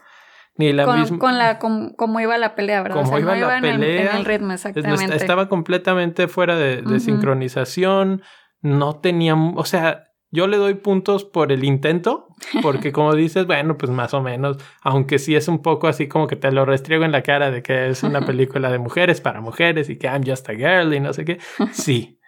Speaker 1: ni la
Speaker 2: con,
Speaker 1: misma.
Speaker 2: Con la, como iba la pelea, ¿verdad?
Speaker 1: Como iba la pelea.
Speaker 2: En, el ritmo, exactamente.
Speaker 1: Estaba completamente fuera de, sincronización. No tenía. O sea, yo le doy puntos por el intento, porque como dices, bueno, pues más o menos, aunque sí es un poco así como que te lo restriego en la cara de que es una película de mujeres para mujeres y que I'm just a girl y no sé qué, sí,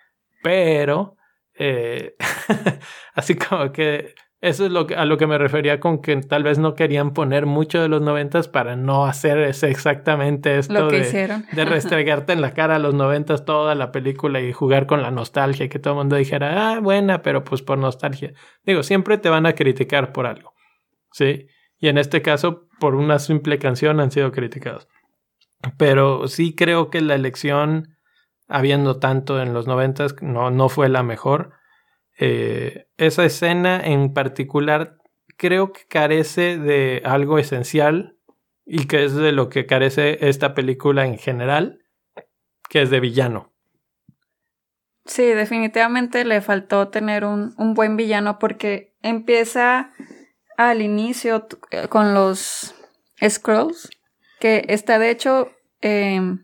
Speaker 1: pero eh, así como que eso es lo que, a lo que me refería con que tal vez no querían poner mucho de los noventas para no hacer ese exactamente esto de, de restregarte en la cara a los noventas toda la película y jugar con la nostalgia que todo el mundo dijera, ah, buena, pero pues por nostalgia. Digo, siempre te van a criticar por algo. ¿Sí? Y en este caso, por una simple canción han sido criticados. Pero sí creo que la elección, habiendo tanto en los noventas, no, no fue la mejor. Eh, esa escena en particular creo que carece de algo esencial y que es de lo que carece esta película en general, que es de villano.
Speaker 2: Sí, definitivamente le faltó tener un, buen villano porque empieza al inicio con los Scrolls, que está de hecho, em,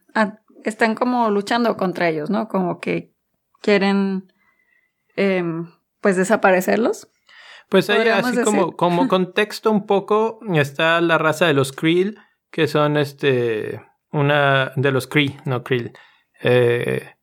Speaker 2: están como luchando contra ellos, ¿no? Como que quieren Em, pues desaparecerlos.
Speaker 1: Pues hay así como, como contexto un poco, está la raza de los Krill, que son este una de los Kree, no Krill, eh,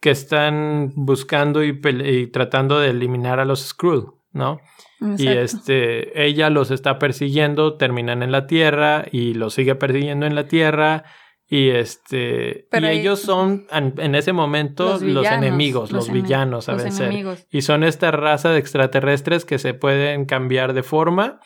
Speaker 1: que están buscando y, tratando de eliminar a los Skrull, ¿no? Y este, ella los está persiguiendo, terminan en la Tierra y los sigue persiguiendo en la Tierra y este y ellos son en, ese momento los, enemigos, los, villanos a vencer. Y son esta raza de extraterrestres que se pueden cambiar de forma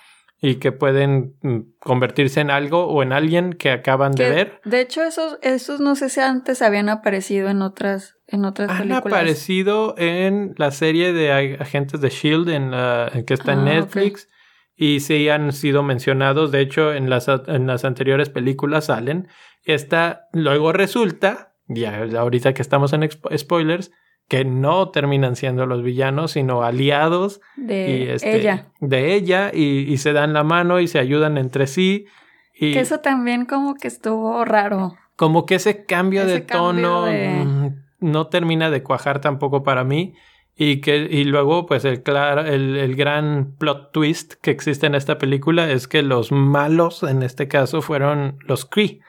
Speaker 1: y que pueden mm, convertirse en algo o en alguien que acaban de ver.
Speaker 2: De hecho, esos, esos no sé si antes habían aparecido en otras, en otras películas.
Speaker 1: Han aparecido en la serie de Agentes de Shield en la que está en ah, Netflix. Y sí han sido mencionados, de hecho en las, en las anteriores películas salen. Esta luego resulta, ya ahorita que estamos en spoilers, que no terminan siendo los villanos, sino aliados
Speaker 2: de este, ella.
Speaker 1: De ella y, se dan la mano y se ayudan entre sí. Y
Speaker 2: que eso también como que estuvo raro.
Speaker 1: Como que ese cambio de tono mm, no termina de cuajar tampoco para mí. Y, que, y luego, pues el, el, el, gran plot twist que existe en esta película es que los malos, en este caso, fueron los Kree,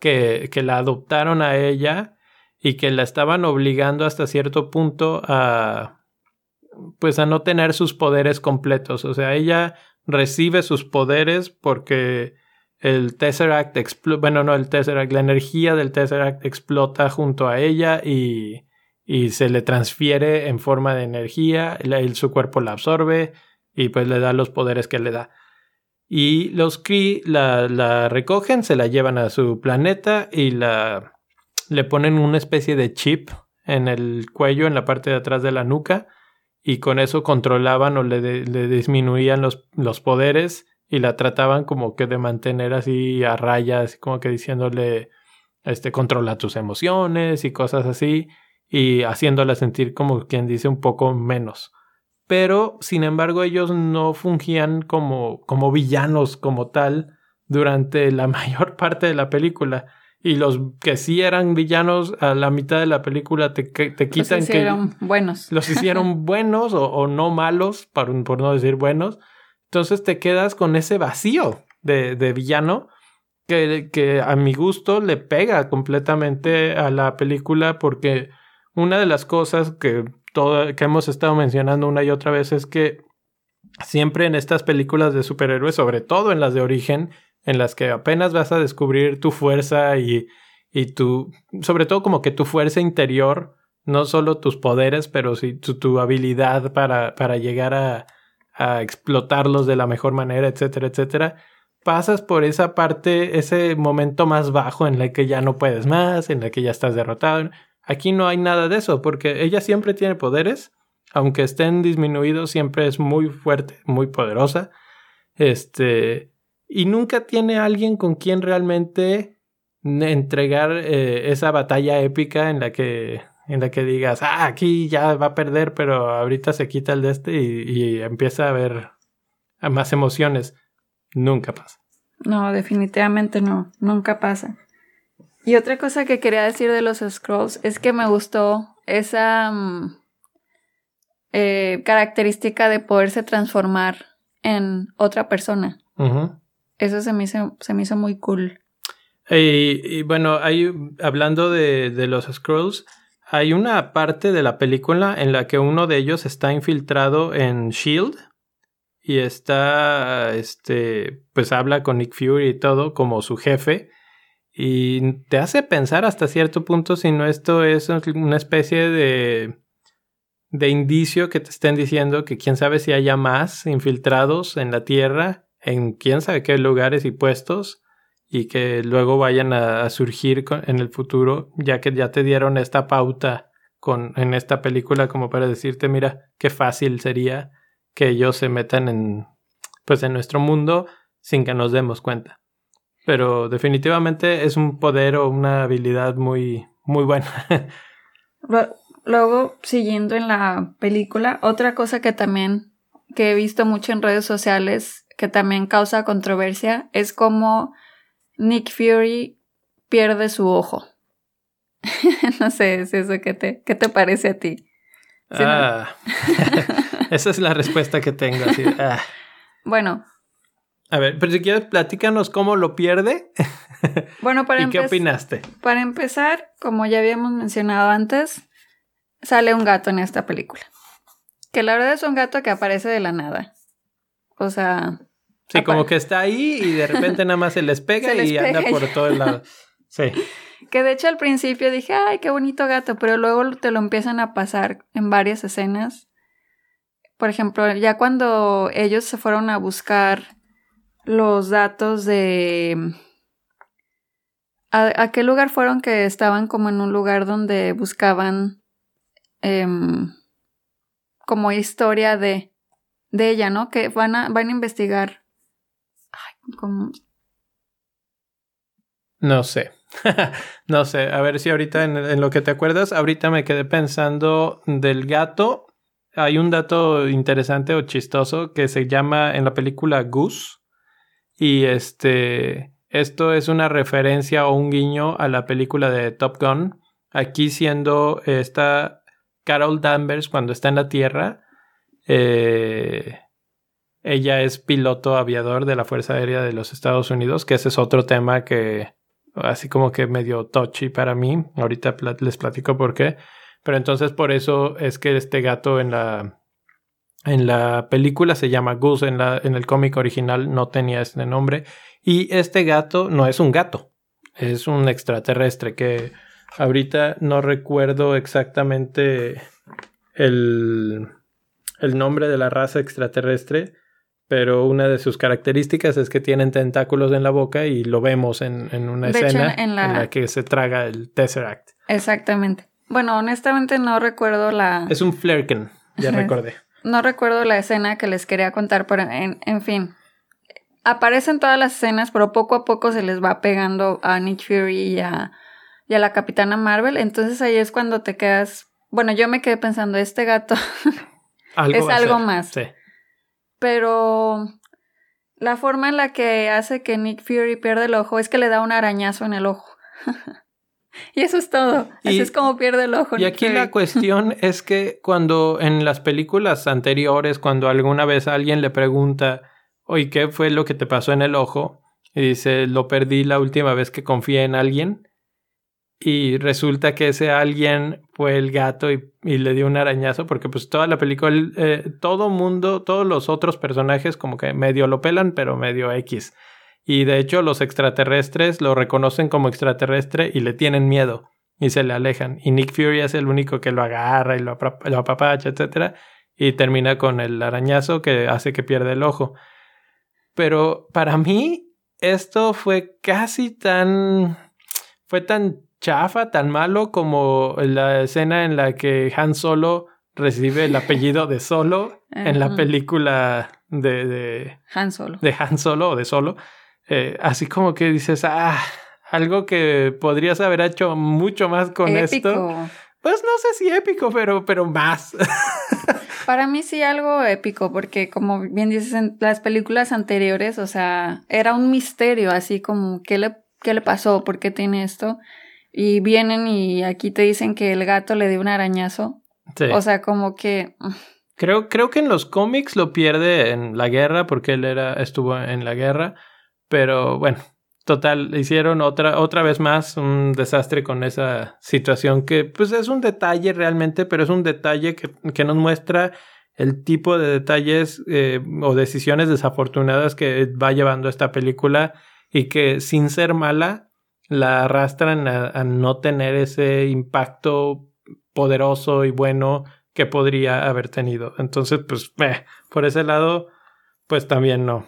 Speaker 1: que, que la adoptaron a ella y que la estaban obligando hasta cierto punto a, pues a no tener sus poderes completos. O sea, ella recibe sus poderes porque el Tesseract bueno, no el Tesseract, la energía del Tesseract explota junto a ella y y se le transfiere en forma de energía, su cuerpo la absorbe y pues le da los poderes que le da. Y los Kree la, la recogen, se la llevan a su planeta y la, le ponen una especie de chip en el cuello, en la parte de atrás de la nuca, y con eso controlaban o le, le disminuían los, los, poderes y la trataban como que de mantener así a rayas, como que diciéndole, este, controla tus emociones y cosas así y haciéndola sentir como quien dice un poco menos. Pero, sin embargo, ellos no fungían como, como villanos como tal durante la mayor parte de la película. Y los que sí eran villanos a la mitad de la película te, te quitan
Speaker 2: los hicieron buenos.
Speaker 1: Los hicieron buenos o, no malos, por, por, no decir buenos. Entonces te quedas con ese vacío de, de villano que, que a mi gusto le pega completamente a la película porque una de las cosas que, que hemos estado mencionando una y otra vez es que siempre en estas películas de superhéroes, sobre todo en las de origen, en las que apenas vas a descubrir tu fuerza y, y tu, sobre todo como que tu fuerza interior, no solo tus poderes, pero sí tu, habilidad para, para llegar a, a explotarlos de la mejor manera, etcétera, etcétera. Pasas por esa parte, ese momento más bajo en el que ya no puedes más, en el que ya estás derrotado. Aquí no hay nada de eso, porque ella siempre tiene poderes, aunque estén disminuidos, siempre es muy fuerte, muy poderosa. Este, y nunca tiene alguien con quien realmente entregar eh, esa batalla épica en la que en la que digas, ah, aquí ya va a perder, pero ahorita se quita el de este y, y empieza a haber más emociones. Nunca pasa.
Speaker 2: No, definitivamente no, nunca pasa. Y otra cosa que quería decir de los scrolls es que me gustó esa... Mm, eh, característica de poderse transformar en otra persona. Eso se me hizo, se me hizo muy cool.
Speaker 1: Y, bueno, hay, hablando de, de los Scrolls, hay una parte de la película en la que uno de ellos está infiltrado en Shield y está, este, pues habla con Nick Fury y todo como su jefe y te hace pensar hasta cierto punto si no esto es una especie de de indicio que te estén diciendo que quién sabe si haya más infiltrados en la Tierra, en quién sabe qué lugares y puestos, y que luego vayan a, surgir en el futuro, ya que ya te dieron esta pauta con, en esta película como para decirte, mira, qué fácil sería que ellos se metan en, pues en nuestro mundo sin que nos demos cuenta. Pero definitivamente es un poder o una habilidad muy, muy buena.
Speaker 2: Luego, siguiendo en la película, otra cosa que también que he visto mucho en redes sociales que también causa controversia es cómo Nick Fury pierde su ojo. no sé, es eso que te, ¿qué te parece a ti?
Speaker 1: ah, esa es la respuesta que tengo. Ah.
Speaker 2: Bueno.
Speaker 1: A ver, pero si quieres, platícanos cómo lo pierde.
Speaker 2: Bueno, para
Speaker 1: ¿Y qué opinaste?
Speaker 2: Para empezar, como ya habíamos mencionado antes, sale un gato en esta película. Que la verdad es un gato que aparece de la nada. O sea.
Speaker 1: Sí, como que está ahí y de repente nada más se les pega y anda por todo el lado. Sí.
Speaker 2: Que de hecho al principio dije, ay, qué bonito gato, pero luego te lo empiezan a pasar en varias escenas. Por ejemplo, ya cuando ellos se fueron a buscar los datos de... ¿A, qué lugar fueron que estaban como en un lugar donde buscaban Em, como historia de, de ella, ¿no? Que van a, van a investigar. Ay, como...
Speaker 1: No sé. no sé. A ver si ahorita en, en, lo que te acuerdas, ahorita me quedé pensando del gato. Hay un dato interesante o chistoso que se llama en la película Goose. Y este. Esto es una referencia o un guiño a la película de Top Gun. Aquí siendo esta Carol Danvers cuando está en la Tierra. Eh, ella es piloto aviador de la Fuerza Aérea de los Estados Unidos, que ese es otro tema que así como que medio touchy para mí. Ahorita les platico por qué. Pero entonces por eso es que este gato en la, en la película se llama Goose, en, la, en el cómic original no tenía este nombre. Y este gato no es un gato, es un extraterrestre que Ahorita no recuerdo exactamente el, el nombre de la raza extraterrestre, pero una de sus características es que tienen tentáculos en la boca y lo vemos en, en una escena en, la... que se traga el Tesseract.
Speaker 2: Exactamente. Bueno, honestamente no recuerdo la...
Speaker 1: Es un Flerken, ya recordé.
Speaker 2: No recuerdo la escena que les quería contar, pero en, en fin. Aparecen todas las escenas, pero poco a poco se les va pegando a Nick Fury y a y a la Capitana Marvel. Entonces ahí es cuando te quedas. Bueno, yo me quedé pensando, este gato es algo más. Sí. Pero la forma en la que hace que Nick Fury pierde el ojo es que le da un arañazo en el ojo. y eso es todo. Así es como pierde el ojo.
Speaker 1: Y aquí la cuestión es que cuando en las películas anteriores, cuando alguna vez alguien le pregunta, oye, ¿qué fue lo que te pasó en el ojo? Y dice, lo perdí la última vez que confié en alguien y resulta que ese alguien fue el gato y, le dio un arañazo porque pues toda la película, eh, todo mundo, todos los otros personajes como que medio lo pelan pero medio X. Y de hecho los extraterrestres lo reconocen como extraterrestre y le tienen miedo y se le alejan. Y Nick Fury es el único que lo agarra y lo, lo apapacha, etc. Y termina con el arañazo que hace que pierda el ojo. Pero para mí esto fue casi tan... fue tan chafa, tan malo como la escena en la que Han Solo recibe el apellido de Solo en la película de, de,
Speaker 2: Han Solo.
Speaker 1: De Han Solo o de Solo. Eh, así como que dices, ah, algo que podrías haber hecho mucho más con épico. esto. Pues no sé si épico, pero, pero más.
Speaker 2: Para mí sí algo épico, porque como bien dices en las películas anteriores, o sea, era un misterio, así como, ¿qué le, qué le pasó? ¿Por qué tiene esto? y vienen y aquí te dicen que el gato le dio un arañazo. O sea, como que...
Speaker 1: Creo, creo que en los cómics lo pierde en la guerra porque él era, estuvo en la guerra. Pero bueno, total, hicieron otra, otra vez más un desastre con esa situación que pues es un detalle realmente, pero es un detalle que, que nos muestra el tipo de detalles eh, o decisiones desafortunadas que va llevando esta película y que sin ser mala la arrastran a, no tener ese impacto poderoso y bueno que podría haber tenido. Entonces, pues, eh, por ese lado, pues también no.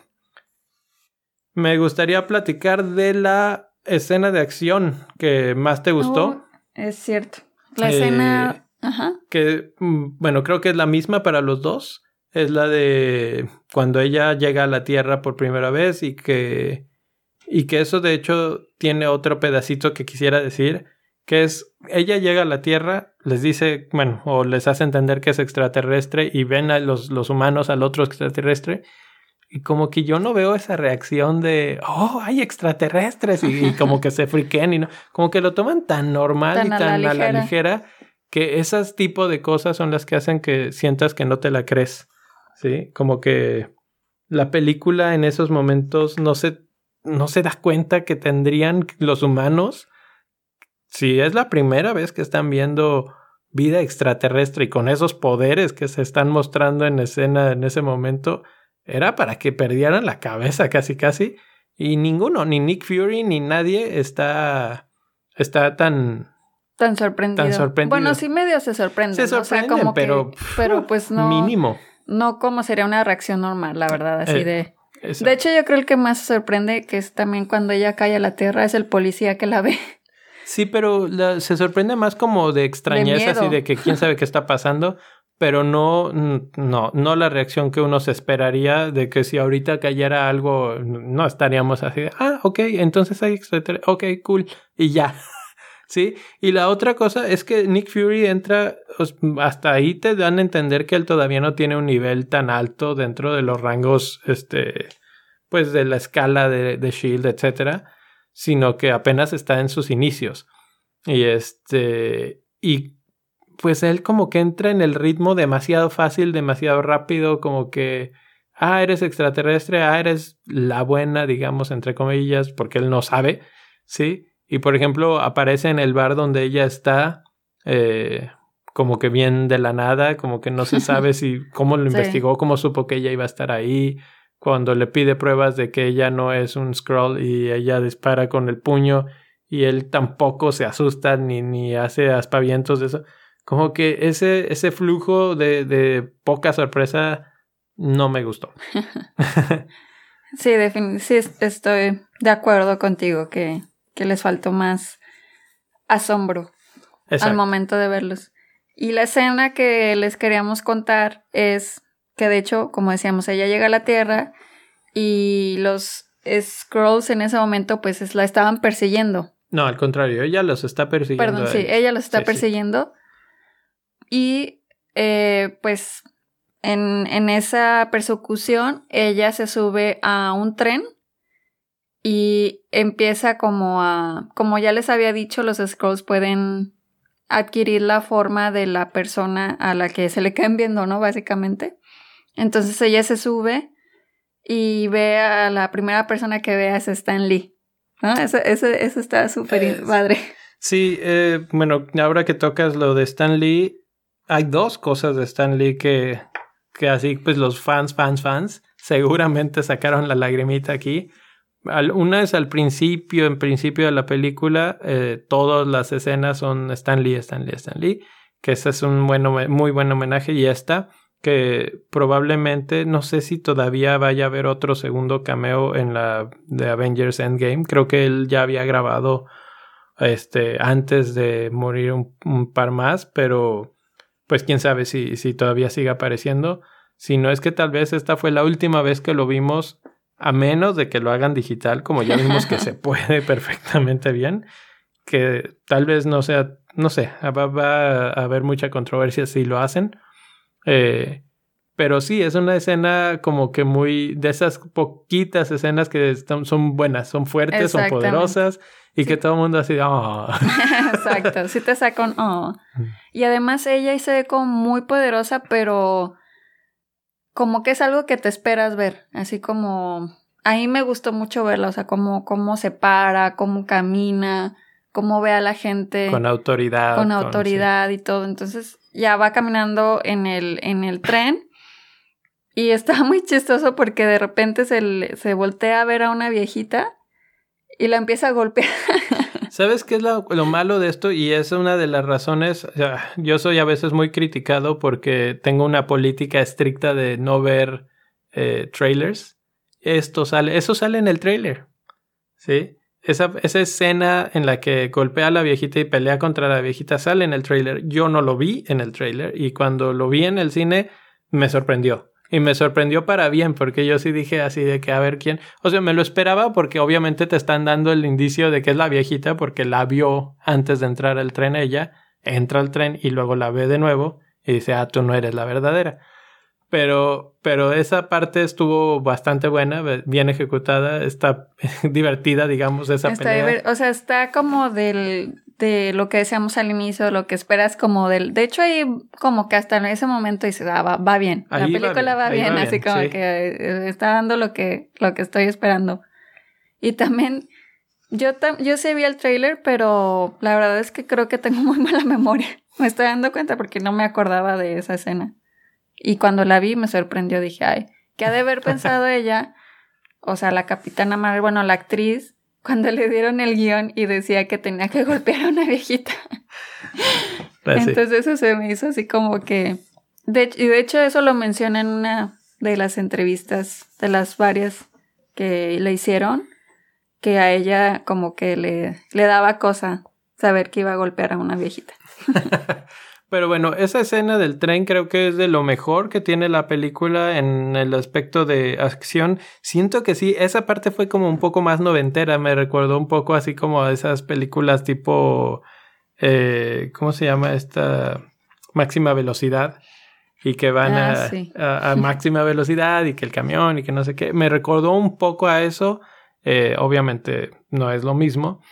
Speaker 1: Me gustaría platicar de la escena de acción que más te gustó. Oh,
Speaker 2: es cierto. La escena eh, Ajá.
Speaker 1: Que, mm, bueno, creo que es la misma para los dos. Es la de cuando ella llega a la Tierra por primera vez y que... Y que eso de hecho tiene otro pedacito que quisiera decir, que es, ella llega a la Tierra, les dice, bueno, o les hace entender que es extraterrestre y ven a los, los humanos al otro extraterrestre y como que yo no veo esa reacción de, oh, hay extraterrestres y, como que se friquen y no, como que lo toman tan normal y tan a la ligera que esas tipo de cosas son las que hacen que sientas que no te la crees, ¿sí? Como que la película en esos momentos no se, no se da cuenta que tendrían los humanos, si es la primera vez que están viendo vida extraterrestre y con esos poderes que se están mostrando en escena en ese momento, era para que perdieran la cabeza casi casi. Y ninguno, ni Nick Fury ni nadie está, está tan,
Speaker 2: Tan sorprendido. Bueno, sí medio se sorprende. Se sorprende, o sea, como pero, pero pues no. Mínimo. No como sería una reacción normal, la verdad, así eh, de. De hecho, yo creo el que más se sorprende, que es también cuando ella cae a la tierra, es el policía que la ve.
Speaker 1: Sí, pero se sorprende más como de extrañeza, así de que quién sabe qué está pasando, pero no, no, no la reacción que uno se esperaría de que si ahorita cayera algo, no estaríamos así de, ah, ok, entonces hay extraterrestres, ok, cool, y ya. ¿sí? Y la otra cosa es que Nick Fury entra, hasta ahí te dan a entender que él todavía no tiene un nivel tan alto dentro de los rangos, este, pues de la escala de, de Shield, etcétera, sino que apenas está en sus inicios. Y este, y pues él como que entra en el ritmo demasiado fácil, demasiado rápido, como que, ah, eres extraterrestre, ah, eres la buena, digamos, entre comillas, porque él no sabe, ¿sí? Y por ejemplo, aparece en el bar donde ella está, eh, como que bien de la nada, como que no se sabe si cómo lo investigó, cómo supo que ella iba a estar ahí. Cuando le pide pruebas de que ella no es un scroll y ella dispara con el puño y él tampoco se asusta ni, ni hace aspavientos de eso. Como que ese, ese flujo de, de poca sorpresa no me gustó.
Speaker 2: sí, sí, estoy de acuerdo contigo que que les faltó más asombro al momento de verlos. Y la escena que les queríamos contar es que de hecho, como decíamos, ella llega a la Tierra y los Scrolls en ese momento pues la estaban persiguiendo.
Speaker 1: No, al contrario, ella los está persiguiendo.
Speaker 2: Perdón, sí, ella los está persiguiendo. Y eh, pues en, en esa persecución ella se sube a un tren y empieza como a, como ya les había dicho, los scrolls pueden adquirir la forma de la persona a la que se le caen viendo, ¿no? Básicamente. Entonces ella se sube y ve a la primera persona que vea es Stan Lee. ¿no? Eso, eso, está súper padre.
Speaker 1: Sí, eh, bueno, ahora que tocas lo de Stan Lee, hay dos cosas de Stan Lee que, que así, pues los fans, fans, fans, seguramente sacaron la lagrimita aquí. Una es al principio, en principio de la película, eh, todas las escenas son Stan Lee, Stan Lee, Stan Lee, que ese es un bueno, muy buen homenaje. Y esta, que probablemente, no sé si todavía vaya a haber otro segundo cameo en la de Avengers Endgame, creo que él ya había grabado este, antes de morir un par más, pero pues quién sabe si, si todavía sigue apareciendo. Si no es que tal vez esta fue la última vez que lo vimos a menos de que lo hagan digital, como ya vimos que se puede perfectamente bien, que tal vez no sea, no sé, va, a haber mucha controversia si lo hacen. Eh, pero sí, es una escena como que muy de esas poquitas escenas que son buenas, son fuertes, son poderosas y que todo el mundo así, oh.
Speaker 2: Exacto, sí te saca un oh. Y además ella se ve como muy poderosa, pero como que es algo que te esperas ver, así como a mí me gustó mucho verla, o sea, cómo, cómo se para, cómo camina, cómo ve a la gente.
Speaker 1: Con autoridad.
Speaker 2: Con autoridad y todo. Entonces ya va caminando en el, en el tren. Y está muy chistoso porque de repente se, se voltea a ver a una viejita y la empieza a golpear.
Speaker 1: ¿Sabes qué es lo, malo de esto? Y es una de las razones, yo soy a veces muy criticado porque tengo una política estricta de no ver eh, trailers. Esto sale, eso sale en el trailer, ¿sí? Esa, esa escena en la que golpea a la viejita y pelea contra la viejita sale en el trailer. Yo no lo vi en el trailer y cuando lo vi en el cine me sorprendió. Y me sorprendió para bien, porque yo sí dije así de que a ver quién. O sea, me lo esperaba porque obviamente te están dando el indicio de que es la viejita porque la vio antes de entrar al tren ella, entra al tren y luego la ve de nuevo y dice, ah, tú no eres la verdadera. Pero, pero esa parte estuvo bastante buena, bien ejecutada, está divertida, digamos, esa
Speaker 2: está
Speaker 1: pelea.
Speaker 2: O sea, está como del, de lo que decíamos al inicio, lo que esperas como del... De hecho, ahí como que hasta en ese momento dices, ah, va, va bien. la película va bien, así como que eh, está dando lo que, lo que estoy esperando. Y también, yo, yo sí vi el trailer, pero la verdad es que creo que tengo muy mala memoria. Me estoy dando cuenta porque no me acordaba de esa escena. Y cuando la vi me sorprendió, dije, ay, ¿qué ha de haber pensado ella? O sea, la capitana Marvel, bueno, la actriz, cuando le dieron el guion y decía que tenía que golpear a una viejita. Pues Entonces eso se me hizo así como que... De, y de hecho eso lo menciona en una de las entrevistas, de las varias que le hicieron, que a ella como que le, le daba cosa saber que iba a golpear a una viejita.
Speaker 1: Pero bueno, esa escena del tren creo que es de lo mejor que tiene la película en el aspecto de acción. Siento que sí, esa parte fue como un poco más noventera, me recordó un poco así como a esas películas tipo, eh, ¿cómo se llama esta? Máxima velocidad. Y que van ah, a, máxima velocidad y que el camión y que no sé qué. Me recordó un poco a eso. Eh, obviamente no es lo mismo,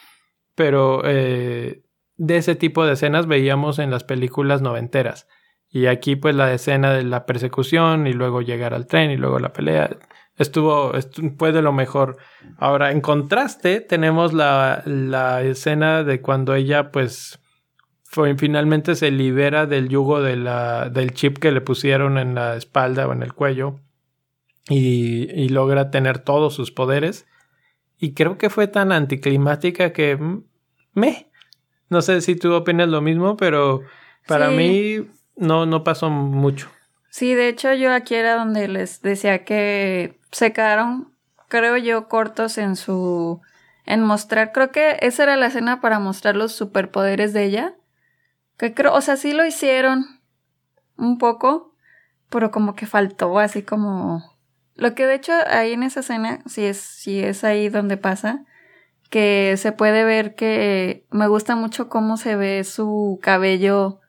Speaker 1: pero eh, de ese tipo de escenas veíamos en las películas noventeras. Y aquí pues la escena de la persecución y luego llegar al tren y luego la pelea estuvo, fue de lo mejor. Ahora, en contraste, tenemos la, la escena de cuando ella pues fue, finalmente se libera del yugo de la, del chip que le pusieron en la espalda o en el cuello y, y logra tener todos sus poderes. Y creo que fue tan anticlimática que mm, me no sé si tú opinas lo mismo, pero para mí no, no pasó mucho.
Speaker 2: Sí, de hecho yo aquí era donde les decía que se quedaron, creo yo, cortos en su... en mostrar, creo que esa era la escena para mostrar los superpoderes de ella. Que creo, o sea, sí lo hicieron un poco, pero como que faltó, así como... Lo que de hecho ahí en esa escena, si es, si es ahí donde pasa, que se puede ver que me gusta mucho cómo se ve su cabello.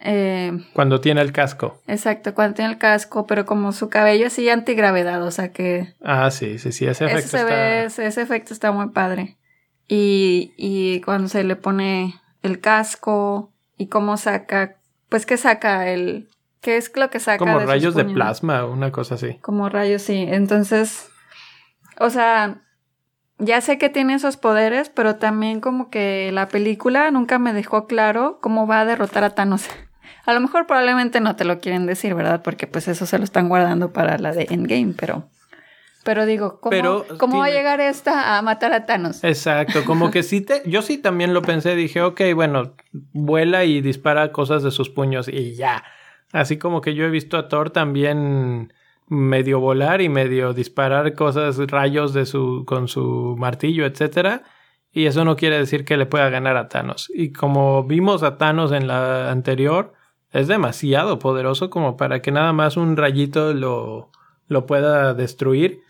Speaker 1: Eh, cuando tiene el casco.
Speaker 2: Exacto, cuando tiene el casco, pero como su cabello así antigravedad, o sea que...
Speaker 1: Ah, sí, sí, sí, ese efecto
Speaker 2: está... ese efecto está muy padre. Y, y cuando se le pone el casco y cómo saca, pues que saca el... ¿Qué es lo que saca?
Speaker 1: Como rayos de plasma, una cosa así.
Speaker 2: Como rayos, sí. Entonces, o sea, ya sé que tiene esos poderes, pero también como que la película nunca me dejó claro cómo va a derrotar a Thanos. A lo mejor probablemente no te lo quieren decir, ¿verdad? Porque pues eso se lo están guardando para la de Endgame, pero... Pero digo, ¿cómo, ¿cómo va a llegar esta a matar a Thanos?
Speaker 1: Exacto, como que sí te... Yo sí también lo pensé, dije, ok, bueno, vuela y dispara cosas de sus puños y ya. Así como que yo he visto a Thor también medio volar y medio disparar cosas, rayos de su, con su martillo, etcétera. Y eso no quiere decir que le pueda ganar a Thanos. Y como vimos a Thanos en la anterior, es demasiado poderoso como para que nada más un rayito lo, lo pueda destruir.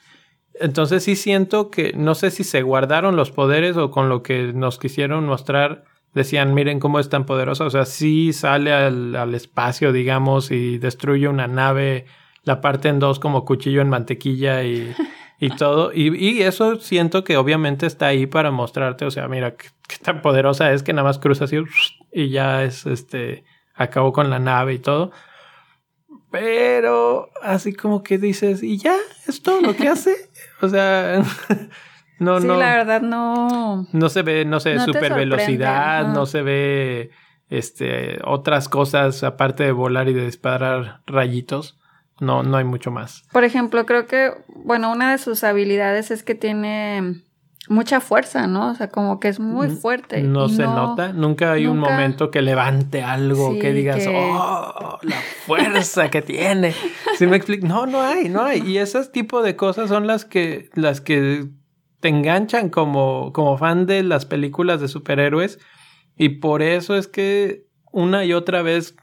Speaker 1: Entonces sí siento que no sé si se guardaron los poderes o con lo que nos quisieron mostrar decían miren cómo es tan poderosa. O sea, sí sale al, al espacio, digamos, y destruye una nave la parte en dos como cuchillo en mantequilla y, y todo. Y, y, eso siento que obviamente está ahí para mostrarte, o sea, mira qué, tan poderosa es que nada más cruza así y ya es este, acabó con la nave y todo. Pero así como que dices, y ya, es todo lo que hace. o sea, no,
Speaker 2: sí,
Speaker 1: no.
Speaker 2: la verdad no.
Speaker 1: No se ve, no sé,
Speaker 2: No
Speaker 1: super velocidad, no
Speaker 2: ajá.
Speaker 1: se ve este otras cosas aparte de volar y de disparar rayitos. No, no hay mucho más.
Speaker 2: Por ejemplo, creo que, bueno, una de sus habilidades es que tiene mucha fuerza, ¿no? O sea, como que es muy fuerte.
Speaker 1: No se nota, nunca hay un momento que levante algo,
Speaker 2: Sí,
Speaker 1: que digas,
Speaker 2: que-
Speaker 1: oh, la fuerza que tiene. ¿Sí me explico? No, no hay, no hay. Y esos tipo de cosas son las que, las que te enganchan como, como fan de las películas de superhéroes. Y por eso es que una y otra vez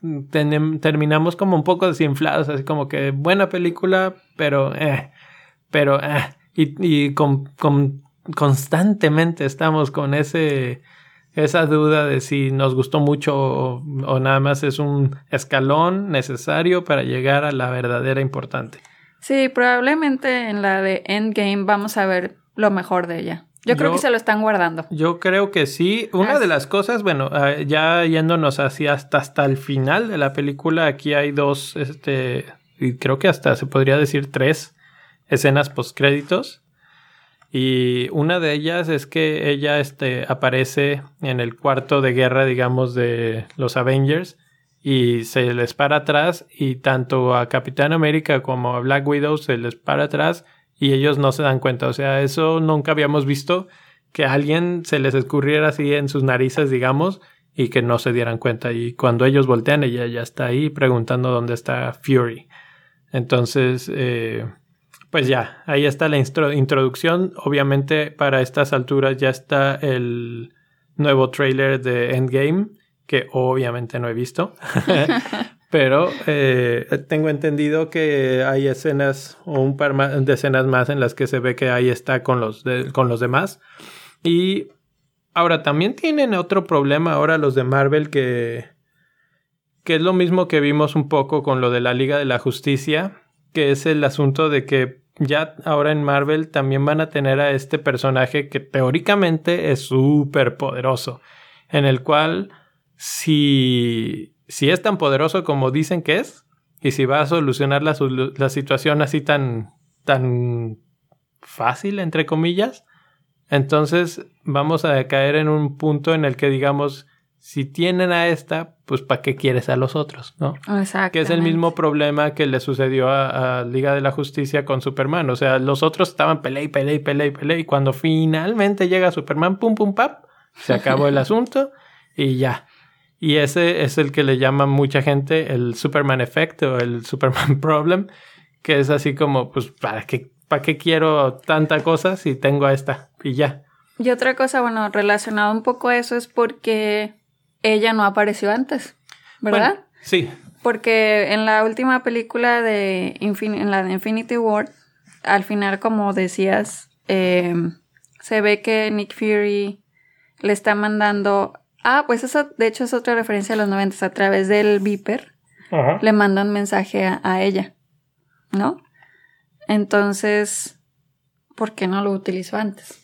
Speaker 1: terminamos como un poco desinflados, así como que buena película, pero eh, pero eh, y, y con, con- constantemente estamos con ese esa duda de si nos gustó mucho o, o nada más es un escalón necesario para llegar a la verdadera importante.
Speaker 2: Sí, probablemente en la de Endgame vamos a ver lo mejor de ella. Yo, creo
Speaker 1: Yo-
Speaker 2: que se lo están guardando.
Speaker 1: Yo creo que sí. Una
Speaker 2: Ah,
Speaker 1: de las cosas, bueno, eh, ya yéndonos así hasta, hasta el final de la película, aquí hay dos, este, y creo que hasta se podría decir tres escenas postcréditos. Y una de ellas es que ella este, aparece en el cuarto de guerra, digamos, de los Avengers y se les para atrás y tanto a Capitán América como a Black Widow se les para atrás y ellos no se dan cuenta. O sea, eso nunca habíamos visto que a alguien se les escurriera así en sus narices, digamos, y que no se dieran cuenta. Y cuando ellos voltean, ella ya está ahí preguntando dónde está Fury. Entonces, eh, pues ya, ahí está la introducción. Obviamente, para estas alturas ya está el nuevo trailer de Endgame, que obviamente no he visto. Pero eh, tengo entendido que hay escenas o un par de escenas más en las que se ve que ahí está con los, con los demás. Y ahora también tienen otro problema ahora los de Marvel que, que es lo mismo que vimos un poco con lo de la Liga de la Justicia, que es el asunto de que ya ahora en Marvel también van a tener a este personaje que teóricamente es súper poderoso, en el cual si, si es tan poderoso como dicen que es, y si va a solucionar la, la situación así tan, tan fácil, entre comillas, entonces vamos a caer en un punto en el que digamos, si tienen a esta, pues ¿para qué quieres a los otros? ¿No?
Speaker 2: Exacto.
Speaker 1: Que es el mismo problema que le sucedió a, a Liga de la Justicia con Superman. O sea, los otros estaban pelea y pelea y pelea y pelea. Y cuando finalmente llega Superman, pum, pum, pap, se acabó el asunto y ya. Y ese es el que le llama mucha gente el Superman Effect o el Superman Problem, que es así como, pues, ¿para qué, ¿para qué quiero tanta cosa si tengo a esta? Y ya.
Speaker 2: Y otra cosa, bueno, relacionado un poco a eso es porque ella no apareció antes, ¿verdad?
Speaker 1: Bueno, sí,
Speaker 2: Porque en la última película de Infin- en la de Infinity War, al final, como decías, eh, se ve que Nick Fury le está mandando. Ah, pues eso de hecho es otra referencia a los 90 a través del Viper. Le manda un mensaje a, a ella, ¿no? Entonces, ¿por qué no lo utilizó antes?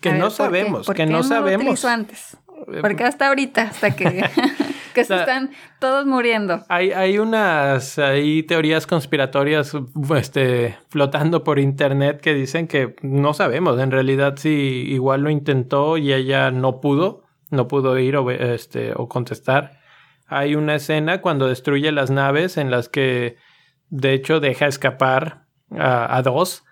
Speaker 1: que
Speaker 2: A
Speaker 1: no
Speaker 2: ver, ¿por qué?
Speaker 1: sabemos,
Speaker 2: ¿Por
Speaker 1: que
Speaker 2: qué
Speaker 1: no
Speaker 2: Lo
Speaker 1: sabemos.
Speaker 2: utilizó antes?
Speaker 1: Eh,
Speaker 2: Porque hasta ahorita, hasta que, que se
Speaker 1: sea,
Speaker 2: están todos muriendo.
Speaker 1: Hay, hay unas hay teorías conspiratorias este, flotando por internet que dicen que no sabemos en realidad si igual lo intentó y ella no pudo, no pudo ir o, este, o contestar. Hay una escena cuando destruye las naves en las que de hecho deja escapar a, a dos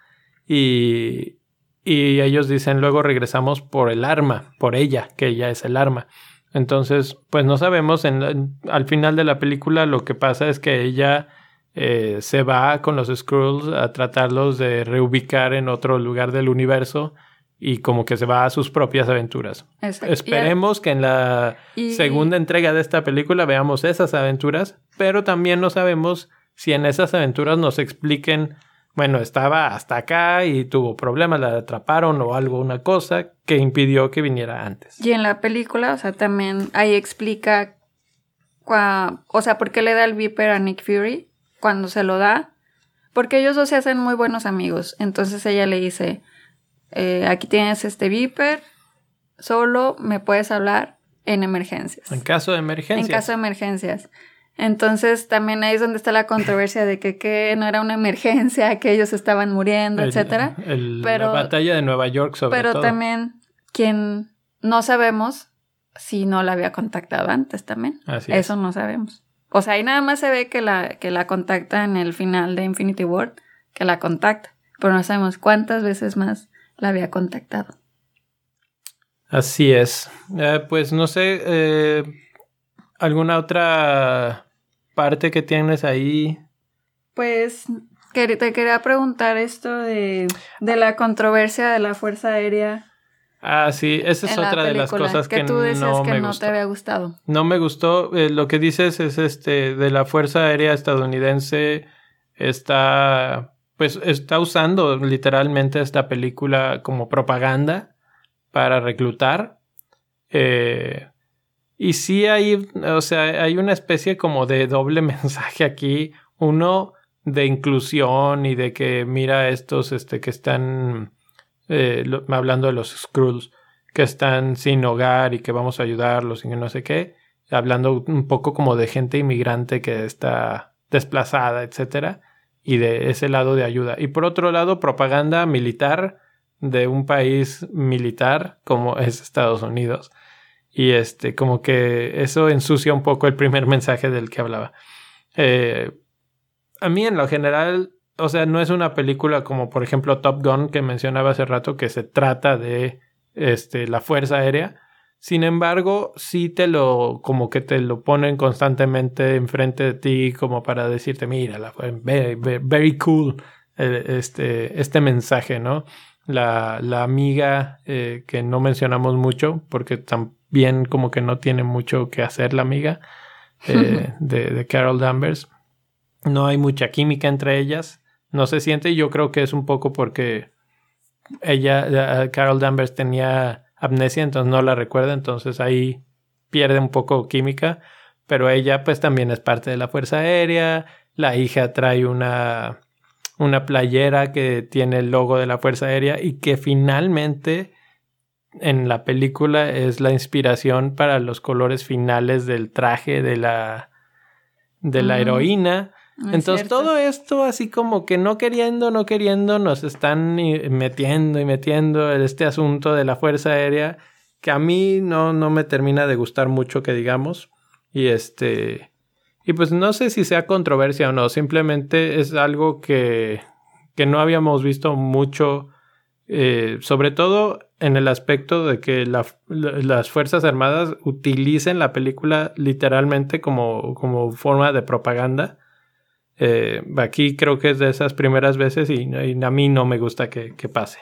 Speaker 1: y, y ellos dicen luego regresamos por el arma, por ella, que ella es el arma. Entonces, pues no sabemos, en, al final de la película lo que pasa es que ella eh, se va con los Skrulls a tratarlos de reubicar en otro lugar del universo y como que se va a sus propias aventuras.
Speaker 2: Exacto.
Speaker 1: Esperemos que en la
Speaker 2: Y-
Speaker 1: segunda entrega de esta película veamos esas aventuras, pero también no sabemos si en esas aventuras nos expliquen, bueno, estaba hasta acá y tuvo problemas, la atraparon o algo, una cosa que impidió que viniera antes.
Speaker 2: Y en la película, o sea, también ahí explica, cua- o sea, por qué le da el Viper a Nick Fury cuando se lo da. Porque ellos dos se hacen muy buenos amigos. Entonces ella le dice, eh, aquí tienes este Viper, solo me puedes hablar en emergencias.
Speaker 1: En caso de emergencia.
Speaker 2: En caso de emergencias. Entonces también ahí es donde está la controversia de que, que no era una emergencia, que ellos estaban muriendo, etcétera.
Speaker 1: pero, la batalla de Nueva York sobre
Speaker 2: pero todo. Pero también quien no sabemos si no la había contactado antes también. Así Eso no sabemos. O sea, ahí nada más se ve que la, que la contacta en el final de Infinity War, que la contacta, pero no sabemos cuántas veces más la había contactado.
Speaker 1: Así es. Eh, pues no sé, eh, ¿alguna otra parte que tienes ahí?
Speaker 2: Pues te quería preguntar esto de, de la controversia de la Fuerza Aérea
Speaker 1: Ah, sí, esa es otra de las cosas que, tú no que no
Speaker 2: te había gustado.
Speaker 1: No me gustó. Eh, lo que dices es este de la Fuerza Aérea estadounidense está pues está usando literalmente esta película como propaganda para reclutar. Eh, y sí hay, o sea, hay una especie como de doble mensaje aquí. Uno de inclusión y de que mira estos este, que están eh, hablando de los Skrulls que están sin hogar y que vamos a ayudarlos y no sé qué, hablando un poco como de gente inmigrante que está desplazada, etcétera, y de ese lado de ayuda. Y por otro lado, propaganda militar de un país militar como es Estados Unidos. Y este, como que eso ensucia un poco el primer mensaje del que hablaba. Eh, a mí en lo general o sea, no es una película como por ejemplo Top Gun que mencionaba hace rato que se trata de este, la Fuerza Aérea. Sin embargo, sí te lo, como que te lo ponen constantemente enfrente de ti como para decirte, mira, la, very, very cool eh, este, este mensaje, ¿no? La, la amiga eh, que no mencionamos mucho porque también como que no tiene mucho que hacer la amiga eh, de, de Carol Danvers. No hay mucha química entre ellas no se siente y yo creo que es un poco porque ella, Carol Danvers tenía amnesia, entonces no la recuerda, entonces ahí pierde un poco química, pero ella pues también es parte de la Fuerza Aérea, la hija trae una, una playera que tiene el logo de la Fuerza Aérea y que finalmente en la película es la inspiración para los colores finales del traje de la, de la heroína entonces todo esto así como que no queriendo, no queriendo, nos están metiendo y metiendo en este asunto de la Fuerza Aérea que a mí no, no me termina de gustar mucho que digamos. Y este... Y pues no sé si sea controversia o no, simplemente es algo que, que no habíamos visto mucho, eh, sobre todo en el aspecto de que las Fuerzas Armadas utilicen la película literalmente como, como forma de propaganda eh, aquí creo que es de esas primeras veces y, a mí no me gusta que, pase.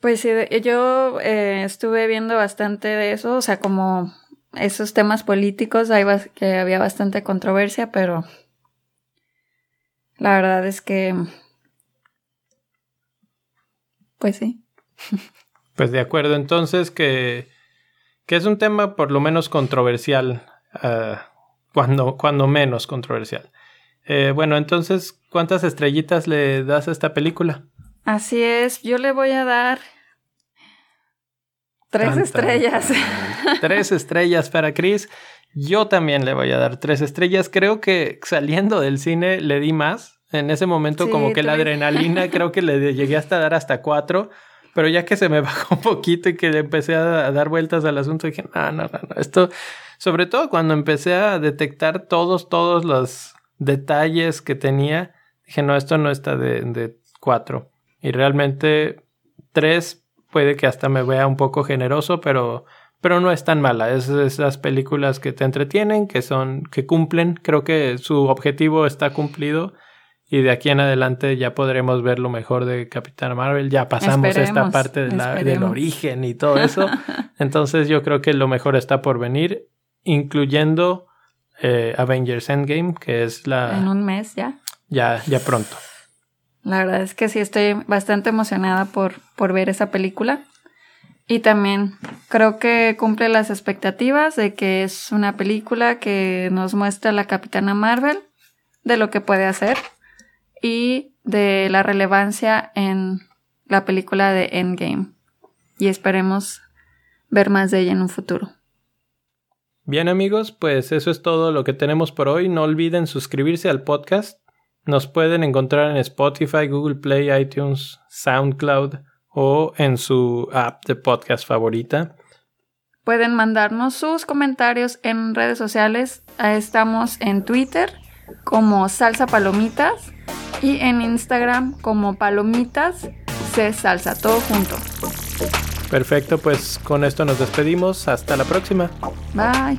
Speaker 2: Pues sí, yo eh, estuve viendo bastante de eso, o sea, como esos temas políticos, hay que había bastante controversia, pero la verdad es que, pues sí.
Speaker 1: Pues de acuerdo, entonces que, que es un tema por lo menos controversial. Ah, cuando, cuando menos controversial. Eh, bueno, entonces, ¿cuántas estrellitas le das a esta película?
Speaker 2: Así es, yo le voy a dar tres estrellas.
Speaker 1: tres estrellas para Chris. Yo también le voy a dar tres estrellas. Creo que saliendo del cine le di más. En ese momento, como que la adrenalina, creo que le llegué hasta dar hasta cuatro. Pero ya que se me bajó un poquito y que le empecé a, dar vueltas al asunto, dije, no, no, no, no, esto, sobre todo cuando empecé a detectar todos, todos los detalles que tenía, dije, no, esto no está de, de cuatro. Y realmente tres puede que hasta me vea un poco generoso, pero, pero no es tan mala. Es esas películas que te entretienen, que son, que cumplen. Creo que su objetivo está cumplido y de aquí en adelante ya podremos ver lo mejor de Capitán Marvel. Ya pasamos esta parte del origen y todo eso. Entonces yo creo que lo mejor está por venir, incluyendo eh, Avengers Endgame, que es la...
Speaker 2: En un mes ya.
Speaker 1: Ya, ya pronto.
Speaker 2: La verdad es que sí estoy bastante emocionada por, por ver esa película. Y también creo que cumple las expectativas de que es una película que nos muestra a la Capitana Marvel, de lo que puede hacer y de la relevancia en la película de Endgame. Y esperemos ver más de ella en un futuro.
Speaker 1: Bien amigos, pues eso es todo lo que tenemos por hoy. No olviden suscribirse al podcast. Nos pueden encontrar en Spotify, Google Play, iTunes, SoundCloud o en su app de podcast favorita.
Speaker 2: Pueden mandarnos sus comentarios en redes sociales. Estamos en Twitter como Salsa Palomitas y en Instagram como Palomitas se salsa todo junto.
Speaker 1: Perfecto, pues con esto nos despedimos. Hasta la próxima.
Speaker 2: Bye.